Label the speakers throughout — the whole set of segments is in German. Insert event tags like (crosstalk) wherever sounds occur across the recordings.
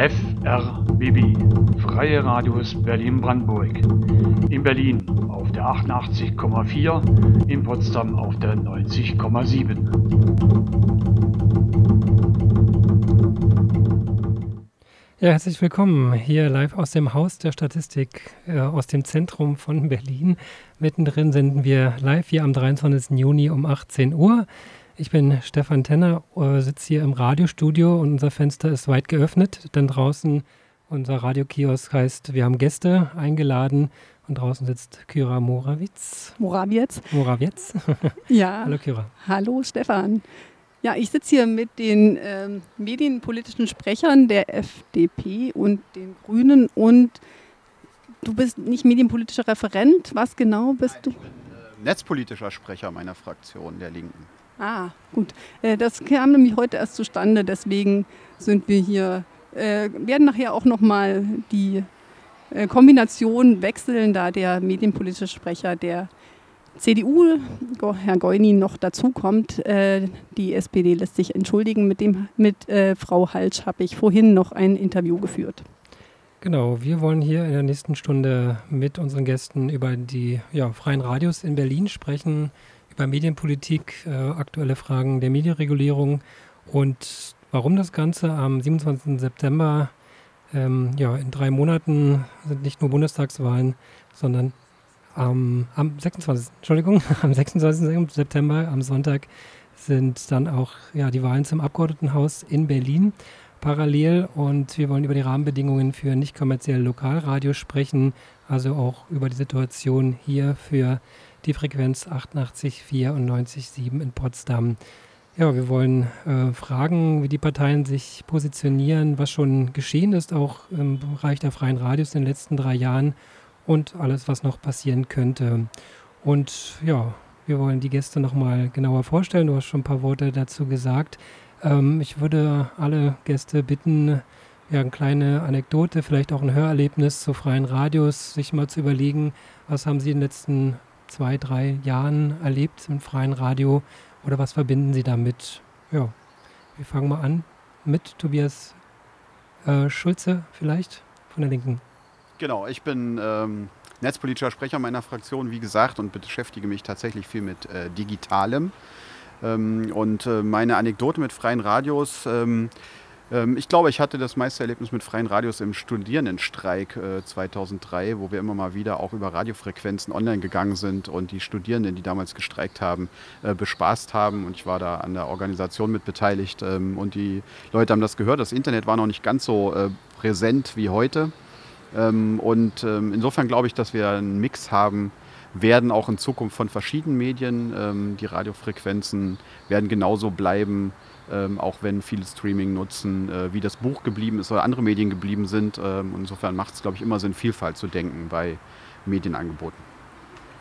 Speaker 1: FRBB, Freie Radios Berlin-Brandenburg. In Berlin auf der 88,4, in Potsdam auf der 90,7.
Speaker 2: Ja, herzlich willkommen hier live aus dem Haus der Statistik, äh, aus dem Zentrum von Berlin. Mittendrin senden wir live hier am 23. Juni um 18 Uhr. Ich bin Stefan Tenner, äh, sitze hier im Radiostudio und unser Fenster ist weit geöffnet, denn draußen unser Radiokiosk heißt, wir haben Gäste eingeladen und draußen sitzt Kyra Morawitz.
Speaker 3: Morawietz.
Speaker 2: Morawietz. (laughs)
Speaker 3: ja.
Speaker 2: Hallo Kyra.
Speaker 3: Hallo Stefan. Ja, ich sitze hier mit den ähm, medienpolitischen Sprechern der FDP und den Grünen und du bist nicht medienpolitischer Referent. Was genau bist Nein, du? Ich bin
Speaker 4: äh, netzpolitischer Sprecher meiner Fraktion der Linken.
Speaker 3: Ah, gut. Äh, das kam nämlich heute erst zustande, deswegen sind wir hier. Äh, werden nachher auch nochmal die äh, Kombination wechseln, da der medienpolitische Sprecher der CDU, Herr Goini, noch dazukommt. Die SPD lässt sich entschuldigen. Mit, dem, mit Frau Halsch habe ich vorhin noch ein Interview geführt.
Speaker 2: Genau, wir wollen hier in der nächsten Stunde mit unseren Gästen über die ja, freien Radios in Berlin sprechen, über Medienpolitik, äh, aktuelle Fragen der Medienregulierung und warum das Ganze am 27. September, ähm, ja, in drei Monaten sind nicht nur Bundestagswahlen, sondern ähm, am 26. Entschuldigung, (laughs) am 26. September, am Sonntag, sind dann auch ja, die Wahlen zum Abgeordnetenhaus in Berlin parallel und wir wollen über die Rahmenbedingungen für nicht kommerzielle Lokalradio sprechen, also auch über die Situation hier für die Frequenz 88,4 und 90,7 in Potsdam. Ja, wir wollen äh, fragen, wie die Parteien sich positionieren, was schon geschehen ist, auch im Bereich der freien Radios in den letzten drei Jahren und alles, was noch passieren könnte. Und ja, wir wollen die Gäste nochmal genauer vorstellen. Du hast schon ein paar Worte dazu gesagt. Ähm, ich würde alle Gäste bitten, ja, eine kleine Anekdote, vielleicht auch ein Hörerlebnis zu freien Radios, sich mal zu überlegen, was haben Sie in den letzten zwei, drei Jahren erlebt im freien Radio oder was verbinden Sie damit? Ja, wir fangen mal an mit Tobias äh, Schulze vielleicht von der Linken.
Speaker 4: Genau, ich bin ähm, netzpolitischer Sprecher meiner Fraktion, wie gesagt, und beschäftige mich tatsächlich viel mit äh, Digitalem. Ähm, und äh, meine Anekdote mit freien Radios ähm, ich glaube, ich hatte das meiste Erlebnis mit freien Radios im Studierendenstreik äh, 2003, wo wir immer mal wieder auch über Radiofrequenzen online gegangen sind und die Studierenden, die damals gestreikt haben, äh, bespaßt haben. Und ich war da an der Organisation mit beteiligt ähm, und die Leute haben das gehört. Das Internet war noch nicht ganz so äh, präsent wie heute. Ähm, und ähm, insofern glaube ich, dass wir einen Mix haben, werden auch in Zukunft von verschiedenen Medien. Ähm, die Radiofrequenzen werden genauso bleiben ähm, auch wenn viele Streaming nutzen, äh, wie das Buch geblieben ist oder andere Medien geblieben sind. Ähm, insofern macht es, glaube ich, immer Sinn, Vielfalt zu denken bei Medienangeboten.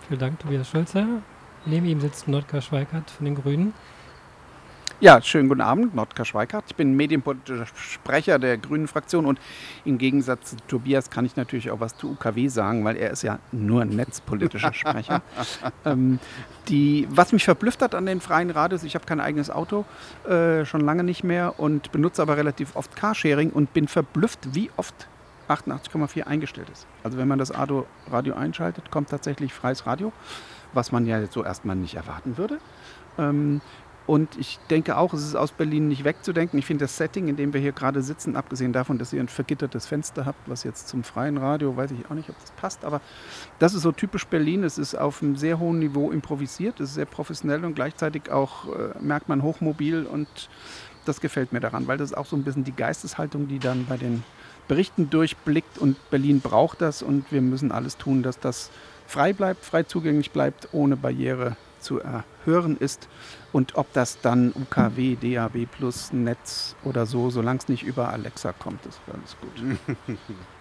Speaker 2: Vielen Dank, Tobias Schulze. Neben ihm sitzt Nordka Schweikart von den Grünen.
Speaker 5: Ja, schönen guten Abend, Nordka Schweikart. Ich bin medienpolitischer Sprecher der Grünen Fraktion und im Gegensatz zu Tobias kann ich natürlich auch was zu UKW sagen, weil er ist ja nur ein netzpolitischer Sprecher. (laughs) ähm, die, was mich verblüfft hat an den freien Radios, ich habe kein eigenes Auto, äh, schon lange nicht mehr und benutze aber relativ oft Carsharing und bin verblüfft, wie oft 88,4 eingestellt ist. Also wenn man das Radio einschaltet, kommt tatsächlich freies Radio, was man ja so erstmal nicht erwarten würde. Ähm, und ich denke auch, es ist aus Berlin nicht wegzudenken. Ich finde das Setting, in dem wir hier gerade sitzen, abgesehen davon, dass ihr ein vergittertes Fenster habt, was jetzt zum freien Radio, weiß ich auch nicht, ob das passt, aber das ist so typisch Berlin. Es ist auf einem sehr hohen Niveau improvisiert, es ist sehr professionell und gleichzeitig auch, äh, merkt man, hochmobil und das gefällt mir daran, weil das ist auch so ein bisschen die Geisteshaltung, die dann bei den Berichten durchblickt und Berlin braucht das und wir müssen alles tun, dass das frei bleibt, frei zugänglich bleibt, ohne Barriere zu erhören ist. Und ob das dann UKW, DAB Plus, Netz oder so, solange es nicht über Alexa kommt, ist alles gut. (laughs)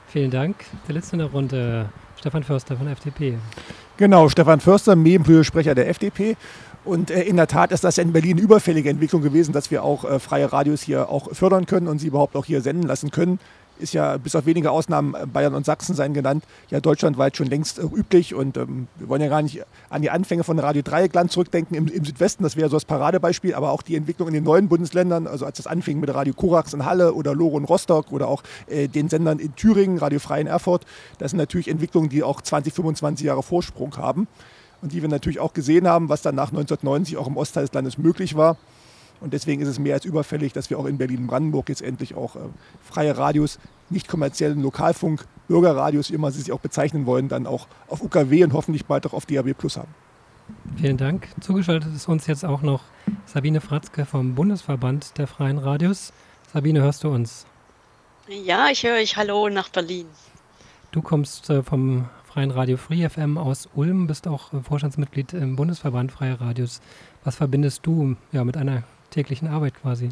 Speaker 2: Vielen Dank. Der letzte in der Runde, Stefan Förster von der FDP.
Speaker 6: Genau, Stefan Förster, Medienpolitiker der FDP. Und äh, in der Tat ist das ja in Berlin eine überfällige Entwicklung gewesen, dass wir auch äh, freie Radios hier auch fördern können und sie überhaupt auch hier senden lassen können. Ist ja bis auf wenige Ausnahmen äh, Bayern und Sachsen seien genannt, ja deutschlandweit schon längst äh, üblich. Und ähm, wir wollen ja gar nicht an die Anfänge von Radio Dreieckland zurückdenken im, im Südwesten, das wäre so das Paradebeispiel, aber auch die Entwicklung in den neuen Bundesländern, also als das anfing mit Radio Korax in Halle oder Loro in Rostock oder auch äh, den Sendern in Thüringen, Radio Frei in Erfurt, das sind natürlich Entwicklungen, die auch 20, 25 Jahre Vorsprung haben und die wir natürlich auch gesehen haben, was dann nach 1990 auch im Ostteil des Landes möglich war. Und deswegen ist es mehr als überfällig, dass wir auch in Berlin-Brandenburg jetzt endlich auch äh, freie Radios, nicht kommerziellen Lokalfunk, Bürgerradios, wie immer Sie sie auch bezeichnen wollen, dann auch auf UKW und hoffentlich bald auch auf DAB Plus haben.
Speaker 2: Vielen Dank. Zugeschaltet ist uns jetzt auch noch Sabine Fratzke vom Bundesverband der Freien Radios. Sabine, hörst du uns?
Speaker 7: Ja, ich höre euch. Hallo nach Berlin.
Speaker 2: Du kommst äh, vom Freien Radio Free FM aus Ulm, bist auch äh, Vorstandsmitglied im Bundesverband Freie Radios. Was verbindest du ja, mit einer täglichen Arbeit quasi?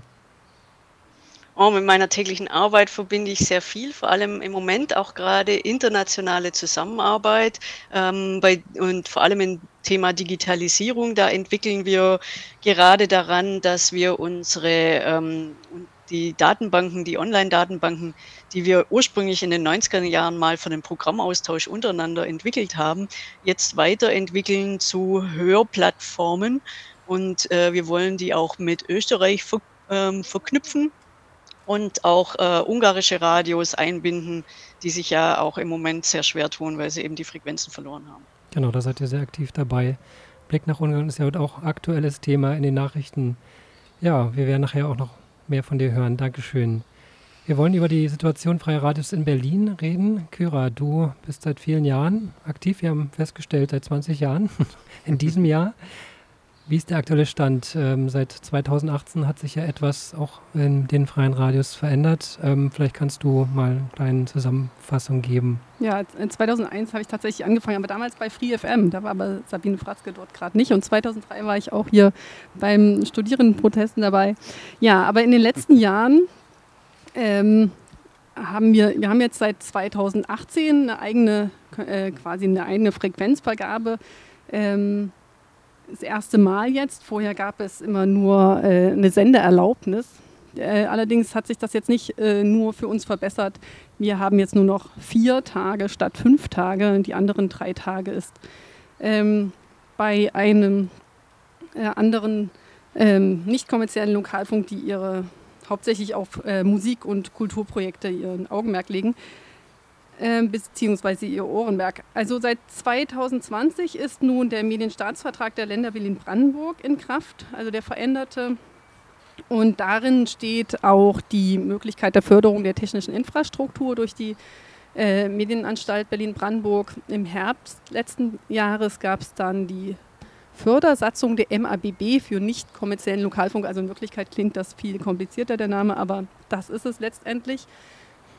Speaker 7: Oh, mit meiner täglichen Arbeit verbinde ich sehr viel, vor allem im Moment auch gerade internationale Zusammenarbeit ähm, bei, und vor allem im Thema Digitalisierung. Da entwickeln wir gerade daran, dass wir unsere ähm, die Datenbanken, die Online-Datenbanken, die wir ursprünglich in den 90er Jahren mal für den Programmaustausch untereinander entwickelt haben, jetzt weiterentwickeln zu Hörplattformen, und äh, wir wollen die auch mit Österreich ver ähm, verknüpfen und auch äh, ungarische Radios einbinden, die sich ja auch im Moment sehr schwer tun, weil sie eben die Frequenzen verloren haben.
Speaker 2: Genau, da seid ihr sehr aktiv dabei. Blick nach Ungarn ist ja auch aktuelles Thema in den Nachrichten. Ja, wir werden nachher auch noch mehr von dir hören. Dankeschön. Wir wollen über die Situation freier Radios in Berlin reden. Kyra, du bist seit vielen Jahren aktiv. Wir haben festgestellt, seit 20 Jahren (laughs) in diesem Jahr. Wie ist der aktuelle Stand? Ähm, seit 2018 hat sich ja etwas auch in den freien Radios verändert. Ähm, vielleicht kannst du mal eine kleine Zusammenfassung geben.
Speaker 3: Ja, 2001 habe ich tatsächlich angefangen, aber damals bei Free FM. Da war aber Sabine Fratzke dort gerade nicht. Und 2003 war ich auch hier beim Studierendenprotesten dabei. Ja, aber in den letzten (laughs) Jahren ähm, haben wir, wir haben jetzt seit 2018 eine eigene, äh, quasi eine eigene Frequenzvergabe. Das erste Mal jetzt. Vorher gab es immer nur äh, eine Sendeerlaubnis. Äh, allerdings hat sich das jetzt nicht äh, nur für uns verbessert. Wir haben jetzt nur noch vier Tage statt fünf Tage. Die anderen drei Tage ist ähm, bei einem äh, anderen ähm, nicht kommerziellen Lokalfunk, die ihre hauptsächlich auf äh, Musik- und Kulturprojekte ihren Augenmerk legen, ähm, beziehungsweise ihr Ohrenberg. Also seit 2020 ist nun der Medienstaatsvertrag der Länder Berlin-Brandenburg in Kraft, also der veränderte. Und darin steht auch die Möglichkeit der Förderung der technischen Infrastruktur durch die äh, Medienanstalt Berlin-Brandenburg. Im Herbst letzten Jahres gab es dann die Fördersatzung der MABB für nicht kommerziellen Lokalfunk. Also in Wirklichkeit klingt das viel komplizierter, der Name, aber das ist es letztendlich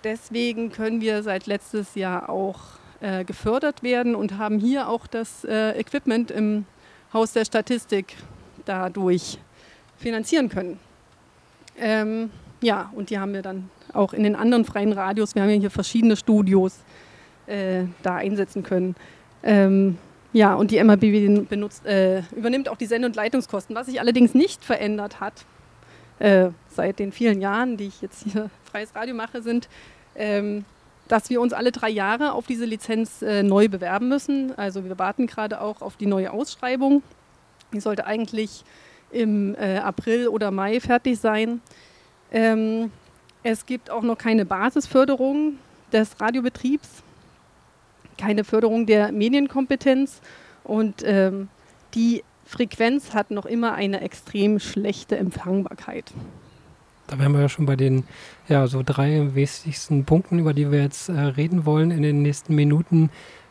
Speaker 3: deswegen können wir seit letztes Jahr auch äh, gefördert werden und haben hier auch das äh, Equipment im Haus der Statistik dadurch finanzieren können. Ähm, ja, und die haben wir dann auch in den anderen freien Radios, wir haben ja hier verschiedene Studios, äh, da einsetzen können. Ähm, ja, und die MABW benutzt, äh, übernimmt auch die Sende- und Leitungskosten, was sich allerdings nicht verändert hat äh, seit den vielen Jahren, die ich jetzt hier (laughs) freies Radio mache, sind, ähm, dass wir uns alle drei Jahre auf diese Lizenz äh, neu bewerben müssen. Also wir warten gerade auch auf die neue Ausschreibung. Die sollte eigentlich im äh, April oder Mai fertig sein. Ähm, es gibt auch noch keine Basisförderung des Radiobetriebs, keine Förderung der Medienkompetenz und ähm, die Frequenz hat noch immer eine extrem schlechte Empfangbarkeit.
Speaker 2: Da wären wir ja schon bei den ja, so drei wesentlichsten Punkten, über die wir jetzt äh, reden wollen in den nächsten Minuten.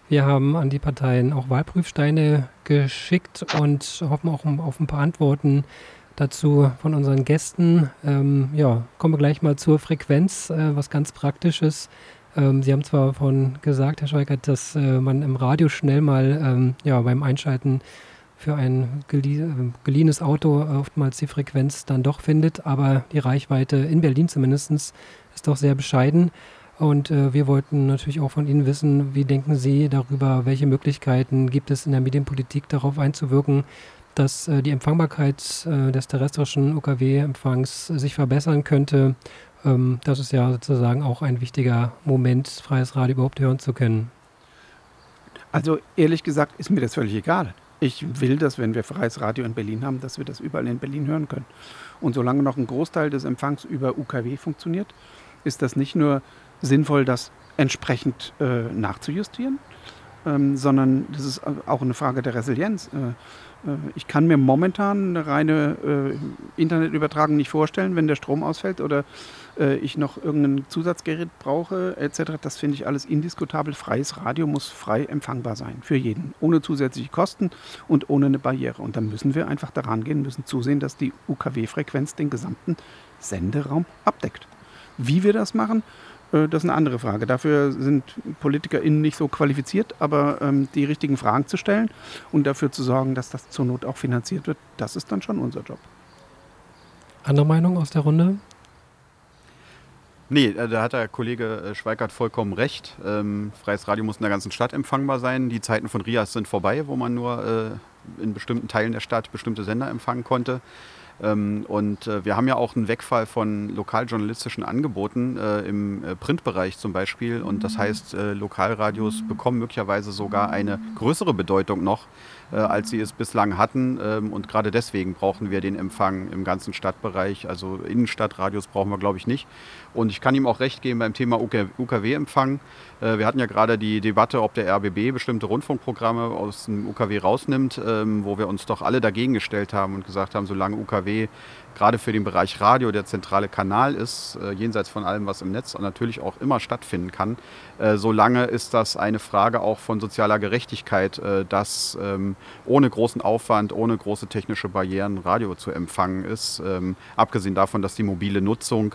Speaker 2: Wir haben an die Parteien auch Wahlprüfsteine geschickt und hoffen auch auf ein paar Antworten dazu von unseren Gästen. Ähm, ja, kommen wir gleich mal zur Frequenz, äh, was ganz Praktisches. Ähm, Sie haben zwar von gesagt, Herr Schweigert, dass äh, man im Radio schnell mal ähm, ja, beim Einschalten für ein geliehenes Auto oftmals die Frequenz dann doch findet, aber die Reichweite in Berlin zumindest ist doch sehr bescheiden. Und äh, wir wollten natürlich auch von Ihnen wissen, wie denken Sie darüber, welche Möglichkeiten gibt es in der Medienpolitik darauf einzuwirken, dass äh, die Empfangbarkeit äh, des terrestrischen UKW-Empfangs sich verbessern könnte. Ähm, das ist ja sozusagen auch ein wichtiger Moment, freies Radio überhaupt hören zu können.
Speaker 5: Also ehrlich gesagt ist mir das völlig egal. Ich will, dass wenn wir freies Radio in Berlin haben, dass wir das überall in Berlin hören können. Und solange noch ein Großteil des Empfangs über UKW funktioniert, ist das nicht nur sinnvoll, das entsprechend äh, nachzujustieren, ähm, sondern das ist auch eine Frage der Resilienz. Äh, ich kann mir momentan eine reine äh, Internetübertragung nicht vorstellen, wenn der Strom ausfällt oder äh, ich noch irgendein Zusatzgerät brauche etc. Das finde ich alles indiskutabel. Freies Radio muss frei empfangbar sein für jeden, ohne zusätzliche Kosten und ohne eine Barriere. Und dann müssen wir einfach daran gehen, müssen zusehen, dass die UKW-Frequenz den gesamten Senderaum abdeckt. Wie wir das machen, äh, das ist eine andere Frage. Dafür sind PolitikerInnen nicht so qualifiziert, aber ähm, die richtigen Fragen zu stellen und dafür zu sorgen, dass das zur Not auch finanziert wird, das ist dann schon unser Job.
Speaker 2: Andere Meinung aus der Runde?
Speaker 4: Nee, äh, da hat der Kollege äh, Schweikart vollkommen recht. Ähm, freies Radio muss in der ganzen Stadt empfangbar sein. Die Zeiten von RIAS sind vorbei, wo man nur äh, in bestimmten Teilen der Stadt bestimmte Sender empfangen konnte. Ähm, und äh, wir haben ja auch einen Wegfall von lokaljournalistischen Angeboten äh, im äh, Printbereich zum Beispiel. Und das heißt, Lokalradios bekommen möglicherweise sogar eine größere Bedeutung noch, als sie es bislang hatten. Ähm, und gerade deswegen brauchen wir den Empfang im ganzen Stadtbereich. Also Innenstadtradios brauchen wir, glaube ich, nicht. Und ich kann ihm auch recht geben beim Thema UKW-Empfang. Äh, wir hatten ja gerade die Debatte, ob der RBB bestimmte Rundfunkprogramme aus dem UKW rausnimmt, ähm, wo wir uns doch alle dagegen gestellt haben und gesagt haben, solange UKW gerade für den Bereich Radio der zentrale Kanal ist, äh, jenseits von allem, was im Netz natürlich auch immer stattfinden kann, äh, solange ist das eine Frage auch von sozialer Gerechtigkeit, dass ähm, ohne großen Aufwand, ohne große technische Barrieren Radio zu empfangen ist. Ähm, abgesehen davon, dass die mobile Nutzung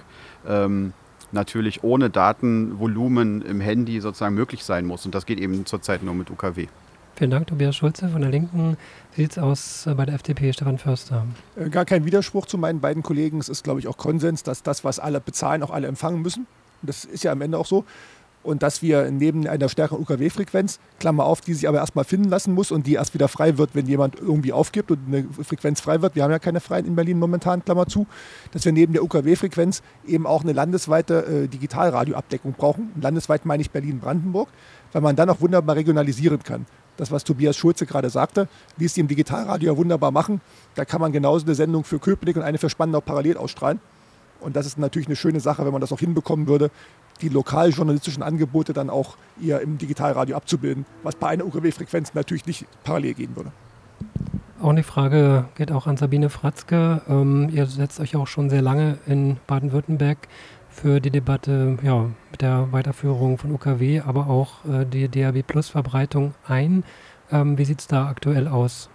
Speaker 4: natürlich ohne Datenvolumen im Handy sozusagen möglich sein muss. Und das geht eben zurzeit nur mit UKW.
Speaker 2: Vielen Dank, Tobias Schulze von der Linken. Wie sieht es aus äh, bei der FDP, Stefan Förster?
Speaker 6: Äh, gar kein Widerspruch zu meinen beiden Kollegen. Es ist, glaube ich, auch Konsens, dass das, was alle bezahlen, auch alle empfangen müssen. Das ist ja am Ende auch so und dass wir neben einer stärkeren UKW-Frequenz, Klammer auf, die sich aber erstmal finden lassen muss und die erst wieder frei wird, wenn jemand irgendwie aufgibt und eine Frequenz frei wird, wir haben ja keine freien in Berlin momentan, Klammer zu, dass wir neben der UKW-Frequenz eben auch eine landesweite äh, Digitalradioabdeckung brauchen. Landesweit meine ich Berlin-Brandenburg, weil man dann auch wunderbar regionalisieren kann. Das, was Tobias Schulze gerade sagte, ließ sie im Digitalradio ja wunderbar machen. Da kann man genauso eine Sendung für Köpenick und eine für Spandau parallel ausstrahlen. Und das ist natürlich eine schöne Sache, wenn man das auch hinbekommen würde, die lokaljournalistischen Angebote dann auch eher im Digitalradio abzubilden, was bei einer UKW-Frequenz natürlich nicht parallel gehen würde.
Speaker 2: Auch eine Frage geht auch an Sabine Fratzke. Ähm, ihr setzt euch auch schon sehr lange in Baden-Württemberg für die Debatte ja, mit der Weiterführung von UKW, aber auch äh, die DAB Plus Verbreitung ein. Ähm, wie sieht es da aktuell aus?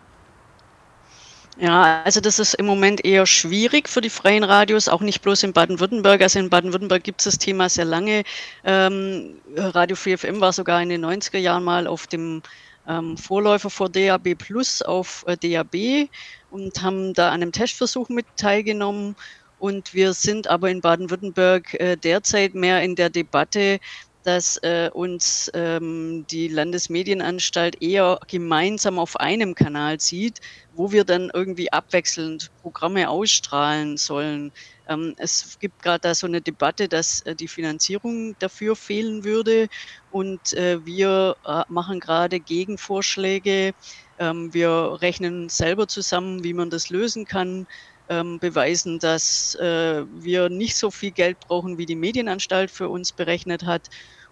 Speaker 7: Ja, also das ist im Moment eher schwierig für die freien Radios, auch nicht bloß in Baden-Württemberg. Also in Baden-Württemberg gibt es das Thema sehr lange. Ähm, Radio Free FM war sogar in den 90er Jahren mal auf dem ähm, Vorläufer vor DAB Plus auf äh, DAB und haben da an einem Testversuch mit teilgenommen. Und wir sind aber in Baden-Württemberg äh, derzeit mehr in der Debatte, dass äh, uns ähm, die Landesmedienanstalt eher gemeinsam auf einem Kanal sieht, wo wir dann irgendwie abwechselnd Programme ausstrahlen sollen. Ähm, es gibt gerade da so eine Debatte, dass äh, die Finanzierung dafür fehlen würde und äh, wir äh, machen gerade Gegenvorschläge. Ähm, wir rechnen selber zusammen, wie man das lösen kann ähm, beweisen, dass äh, wir nicht so viel Geld brauchen, wie die Medienanstalt für uns berechnet hat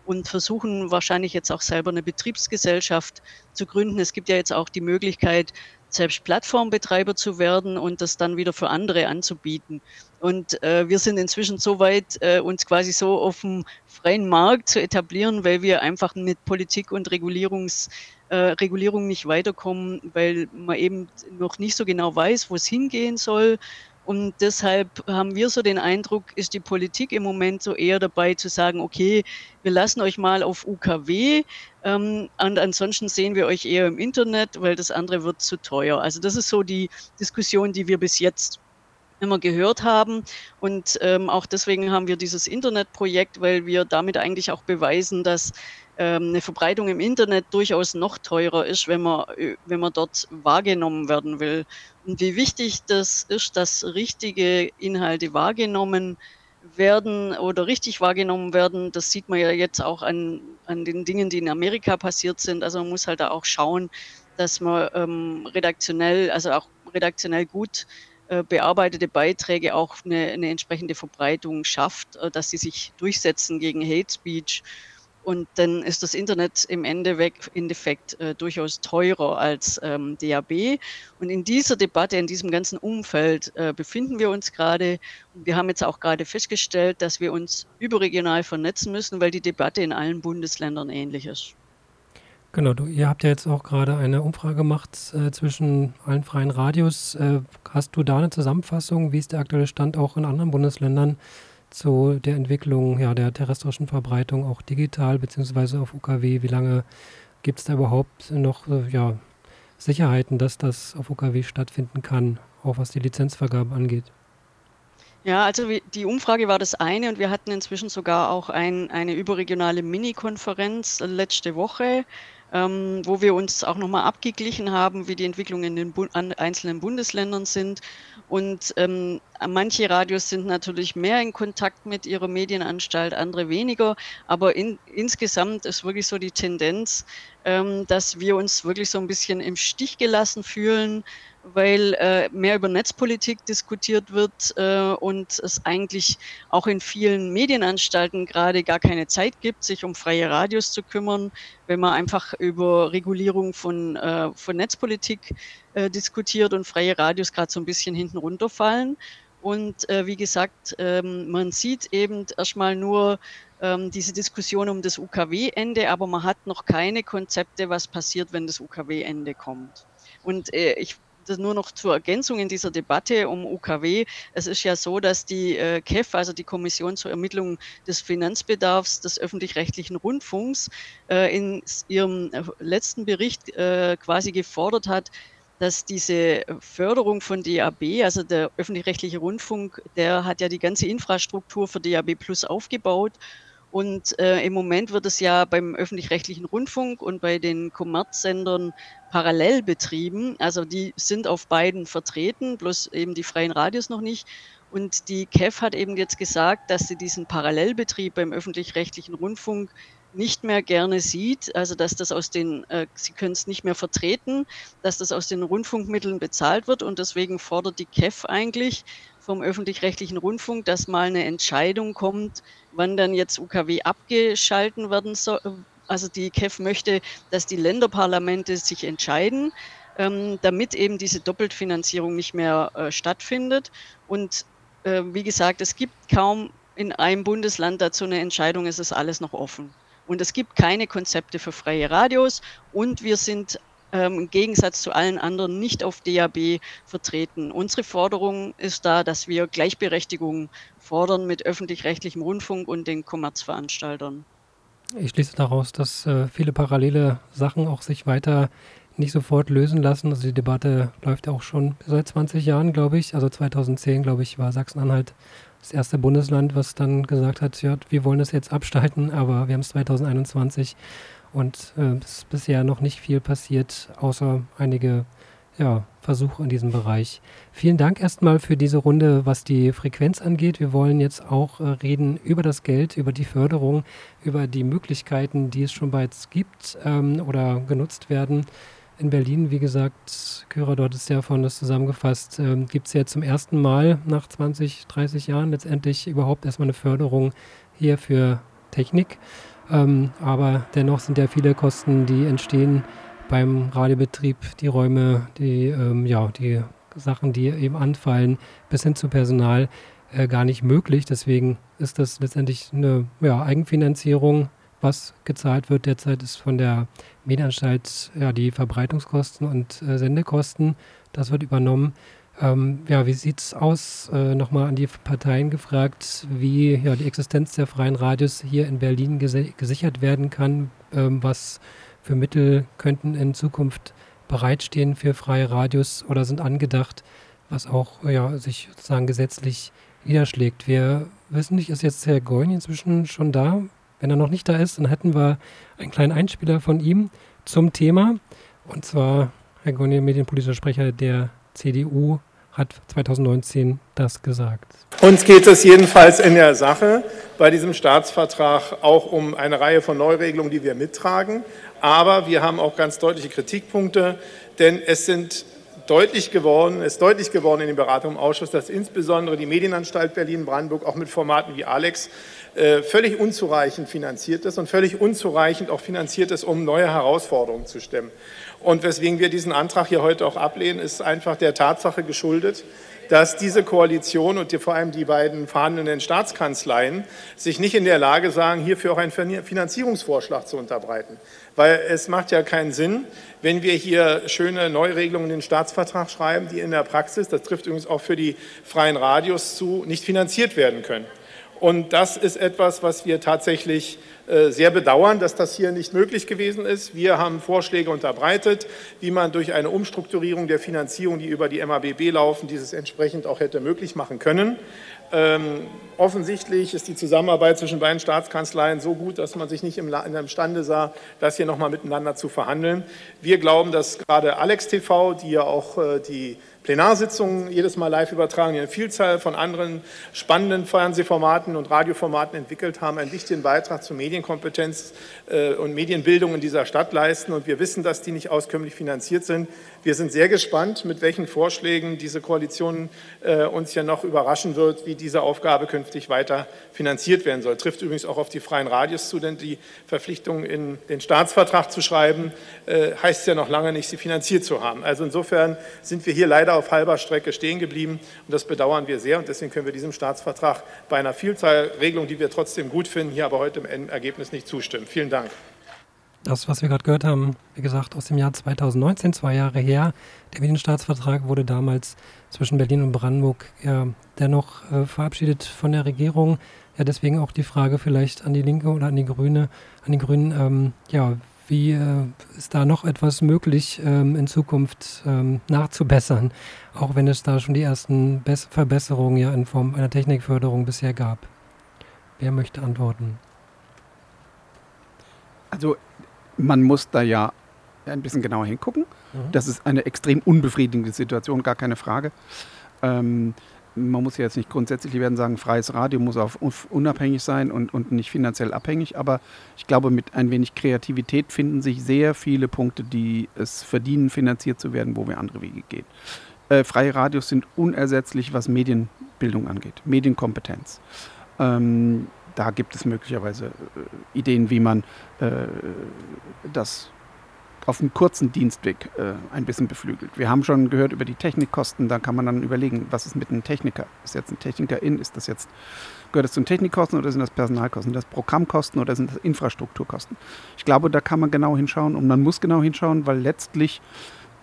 Speaker 7: und versuchen wahrscheinlich jetzt auch selber eine Betriebsgesellschaft zu gründen. Es gibt ja jetzt auch die Möglichkeit, selbst Plattformbetreiber zu werden und das dann wieder für andere anzubieten. Und äh, wir sind inzwischen so weit, äh, uns quasi so auf dem freien Markt zu etablieren, weil wir einfach mit Politik und Regulierungs, äh, Regulierung nicht weiterkommen, weil man eben noch nicht so genau weiß, wo es hingehen soll und deshalb haben wir so den Eindruck, ist die Politik im Moment so eher dabei zu sagen, okay, wir lassen euch mal auf UKW ähm, und ansonsten sehen wir euch eher im Internet, weil das andere wird zu teuer. Also das ist so die Diskussion, die wir bis jetzt immer gehört haben. Und ähm, auch deswegen haben wir dieses Internetprojekt, weil wir damit eigentlich auch beweisen, dass eine Verbreitung im Internet durchaus noch teurer ist, wenn man, äh, wenn man dort wahrgenommen werden will. Und wie wichtig das ist, dass richtige Inhalte wahrgenommen werden oder richtig wahrgenommen werden. Das sieht man ja jetzt auch an, an den Dingen, die in Amerika passiert sind. Also man muss halt da auch schauen, dass man ähm, redaktionell, also auch redaktionell gut äh, bearbeitete Beiträge auch eine, eine entsprechende Verbreitung schafft, äh, dass sie sich durchsetzen gegen Hate Speech und dann ist das Internet im Endeffekt äh, durchaus teurer als ähm, DAB. Und in dieser Debatte, in diesem ganzen Umfeld äh, befinden wir uns gerade. Wir haben jetzt auch gerade festgestellt, dass wir uns überregional vernetzen müssen, weil die Debatte in allen Bundesländern ähnlich ist.
Speaker 2: Genau, du, ihr habt ja jetzt auch gerade eine Umfrage gemacht äh, zwischen allen freien Radios. Äh, hast du da eine Zusammenfassung? Wie ist der aktuelle Stand auch in anderen Bundesländern? Zu der Entwicklung ja, der terrestrischen Verbreitung auch digital beziehungsweise auf UKW? Wie lange gibt es da überhaupt noch äh, ja, Sicherheiten, dass das auf UKW stattfinden kann, auch was die Lizenzvergabe angeht?
Speaker 7: Ja, also die Umfrage war das eine und wir hatten inzwischen sogar auch ein, eine überregionale Mini-Konferenz letzte Woche ähm, wo wir uns auch nochmal abgeglichen haben, wie die Entwicklungen in den Bu einzelnen Bundesländern sind. Und ähm, manche Radios sind natürlich mehr in Kontakt mit ihrer Medienanstalt, andere weniger. Aber in, insgesamt ist wirklich so die Tendenz, ähm, dass wir uns wirklich so ein bisschen im Stich gelassen fühlen weil äh, mehr über Netzpolitik diskutiert wird äh, und es eigentlich auch in vielen Medienanstalten gerade gar keine Zeit gibt, sich um freie Radios zu kümmern, wenn man einfach über Regulierung von, äh, von Netzpolitik äh, diskutiert und freie Radios gerade so ein bisschen hinten runterfallen. Und äh, wie gesagt, ähm, man sieht eben erstmal nur ähm, diese Diskussion um das UKW-Ende, aber man hat noch keine Konzepte, was passiert, wenn das UKW-Ende kommt. Und äh, ich das nur noch zur Ergänzung in dieser Debatte um UKW. Es ist ja so, dass die äh, KEF, also die Kommission zur Ermittlung des Finanzbedarfs des öffentlich-rechtlichen Rundfunks, äh, in ihrem äh, letzten Bericht äh, quasi gefordert hat, dass diese Förderung von DAB, also der öffentlich-rechtliche Rundfunk, der hat ja die ganze Infrastruktur für DAB Plus aufgebaut und äh, im Moment wird es ja beim öffentlich-rechtlichen Rundfunk und bei den Kommerzsendern parallel betrieben. Also die sind auf beiden vertreten, bloß eben die freien Radios noch nicht. Und die KEF hat eben jetzt gesagt, dass sie diesen Parallelbetrieb beim öffentlich-rechtlichen Rundfunk nicht mehr gerne sieht, also dass das aus den, äh, sie können es nicht mehr vertreten, dass das aus den Rundfunkmitteln bezahlt wird und deswegen fordert die KEF eigentlich vom öffentlich-rechtlichen Rundfunk, dass mal eine Entscheidung kommt, wann dann jetzt UKW abgeschalten werden soll. Also die KEF möchte, dass die Länderparlamente sich entscheiden, ähm, damit eben diese Doppelfinanzierung nicht mehr äh, stattfindet. Und äh, wie gesagt, es gibt kaum in einem Bundesland dazu eine Entscheidung, es ist alles noch offen. Und es gibt keine Konzepte für freie Radios und wir sind ähm, im Gegensatz zu allen anderen nicht auf DAB vertreten. Unsere Forderung ist da, dass wir Gleichberechtigung fordern mit öffentlich-rechtlichem Rundfunk und den Kommerzveranstaltern.
Speaker 2: Ich schließe daraus, dass äh, viele parallele Sachen auch sich weiter nicht sofort lösen lassen. Also die Debatte läuft ja auch schon seit 20 Jahren, glaube ich. Also 2010, glaube ich, war Sachsen-Anhalt das erste Bundesland, was dann gesagt hat, ja, wir wollen das jetzt abstalten, aber wir haben es 2021 und äh, es ist bisher noch nicht viel passiert, außer einige ja, Versuche in diesem Bereich. Vielen Dank erstmal für diese Runde, was die Frequenz angeht. Wir wollen jetzt auch äh, reden über das Geld, über die Förderung, über die Möglichkeiten, die es schon bereits gibt ähm, oder genutzt werden. In Berlin, wie gesagt, Kyra, dort ist ja von das zusammengefasst, ähm, gibt es ja zum ersten Mal nach 20, 30 Jahren letztendlich überhaupt erstmal eine Förderung hier für Technik. Ähm, aber dennoch sind ja viele Kosten, die entstehen beim Radiobetrieb, die Räume, die, ähm, ja, die Sachen, die eben anfallen, bis hin zu Personal äh, gar nicht möglich. Deswegen ist das letztendlich eine ja, Eigenfinanzierung, was gezahlt wird. Derzeit ist von der Medienanstalt ja, die Verbreitungskosten und äh, Sendekosten. Das wird übernommen. Ähm, ja, wie sieht es aus? Äh, Nochmal an die Parteien gefragt, wie ja, die Existenz der freien Radios hier in Berlin gesichert werden kann. Ähm, was für Mittel könnten in Zukunft bereitstehen für freie Radios oder sind angedacht, was auch ja, sich sozusagen gesetzlich niederschlägt. Wir wissen nicht, ist jetzt Herr Goin inzwischen schon da? Wenn er noch nicht da ist, dann hätten wir einen kleinen Einspieler von ihm zum Thema. Und zwar Herr Goin, medienpolitischer Sprecher der CDU hat 2019 das gesagt.
Speaker 8: Uns geht es jedenfalls in der Sache bei diesem Staatsvertrag auch um eine Reihe von Neuregelungen, die wir mittragen. Aber wir haben auch ganz deutliche Kritikpunkte, denn es sind deutlich geworden, ist deutlich geworden in den Beratungen im Ausschuss, dass insbesondere die Medienanstalt Berlin-Brandenburg auch mit Formaten wie Alex äh, völlig unzureichend finanziert ist und völlig unzureichend auch finanziert ist, um neue Herausforderungen zu stemmen. Und weswegen wir diesen Antrag hier heute auch ablehnen, ist einfach der Tatsache geschuldet, dass diese Koalition und die, vor allem die beiden verhandelnden Staatskanzleien sich nicht in der Lage sagen, hierfür auch einen Finanzierungsvorschlag zu unterbreiten. Weil es macht ja keinen Sinn, wenn wir hier schöne Neuregelungen in den Staatsvertrag schreiben, die in der Praxis, das trifft übrigens auch für die freien Radios zu, nicht finanziert werden können. Und das ist etwas, was wir tatsächlich äh, sehr bedauern, dass das hier nicht möglich gewesen ist. Wir haben Vorschläge unterbreitet, wie man durch eine Umstrukturierung der Finanzierung, die über die MABB laufen, dieses entsprechend auch hätte möglich machen können. Ähm, offensichtlich ist die Zusammenarbeit zwischen beiden Staatskanzleien so gut, dass man sich nicht im, imstande sah, das hier nochmal miteinander zu verhandeln. Wir glauben, dass gerade Alex TV, die ja auch äh, die Plenarsitzungen jedes Mal live übertragen, die eine Vielzahl von anderen spannenden Fernsehformaten und Radioformaten entwickelt haben, einen wichtigen Beitrag zur Medienkompetenz äh, und Medienbildung in dieser Stadt leisten. Und wir wissen, dass die nicht auskömmlich finanziert sind. Wir sind sehr gespannt, mit welchen Vorschlägen diese Koalition äh, uns ja noch überraschen wird, wie diese Aufgabe künftig weiter finanziert werden soll. Trifft übrigens auch auf die freien Radios zu, denn die Verpflichtung in den Staatsvertrag zu schreiben, äh, heißt ja noch lange nicht, sie finanziert zu haben. Also insofern sind wir hier leider auf halber Strecke stehen geblieben und das bedauern wir sehr und deswegen können wir diesem Staatsvertrag bei einer Vielzahl Regelungen, die wir trotzdem gut finden, hier aber heute im Ergebnis nicht zustimmen. Vielen Dank.
Speaker 2: Das, was wir gerade gehört haben, wie gesagt, aus dem Jahr 2019, zwei Jahre her. Der Medienstaatsvertrag wurde damals zwischen Berlin und Brandenburg ja dennoch äh, verabschiedet von der Regierung. Ja, deswegen auch die Frage vielleicht an die Linke oder an die Grüne, an die Grünen, ähm, ja, wie äh, ist da noch etwas möglich ähm, in Zukunft ähm, nachzubessern, auch wenn es da schon die ersten Bess Verbesserungen ja in Form einer Technikförderung bisher gab? Wer möchte antworten?
Speaker 5: Also man muss da ja ein bisschen genauer hingucken. Mhm. Das ist eine extrem unbefriedigende Situation, gar keine Frage. Ähm, man muss ja jetzt nicht grundsätzlich, werden sagen, freies Radio muss auch unabhängig sein und, und nicht finanziell abhängig, aber ich glaube, mit ein wenig Kreativität finden sich sehr viele Punkte, die es verdienen, finanziert zu werden, wo wir andere Wege gehen. Äh, freie Radios sind unersetzlich, was Medienbildung angeht, Medienkompetenz. Ähm, da gibt es möglicherweise äh, Ideen, wie man äh, das auf einem kurzen Dienstweg äh, ein bisschen beflügelt. Wir haben schon gehört über die Technikkosten, da kann man dann überlegen, was ist mit einem Techniker? Ist jetzt ein Techniker in, ist das jetzt, gehört das zu den Technikkosten oder sind das Personalkosten? Sind das Programmkosten oder sind das Infrastrukturkosten? Ich glaube, da kann man genau hinschauen und man muss genau hinschauen, weil letztlich,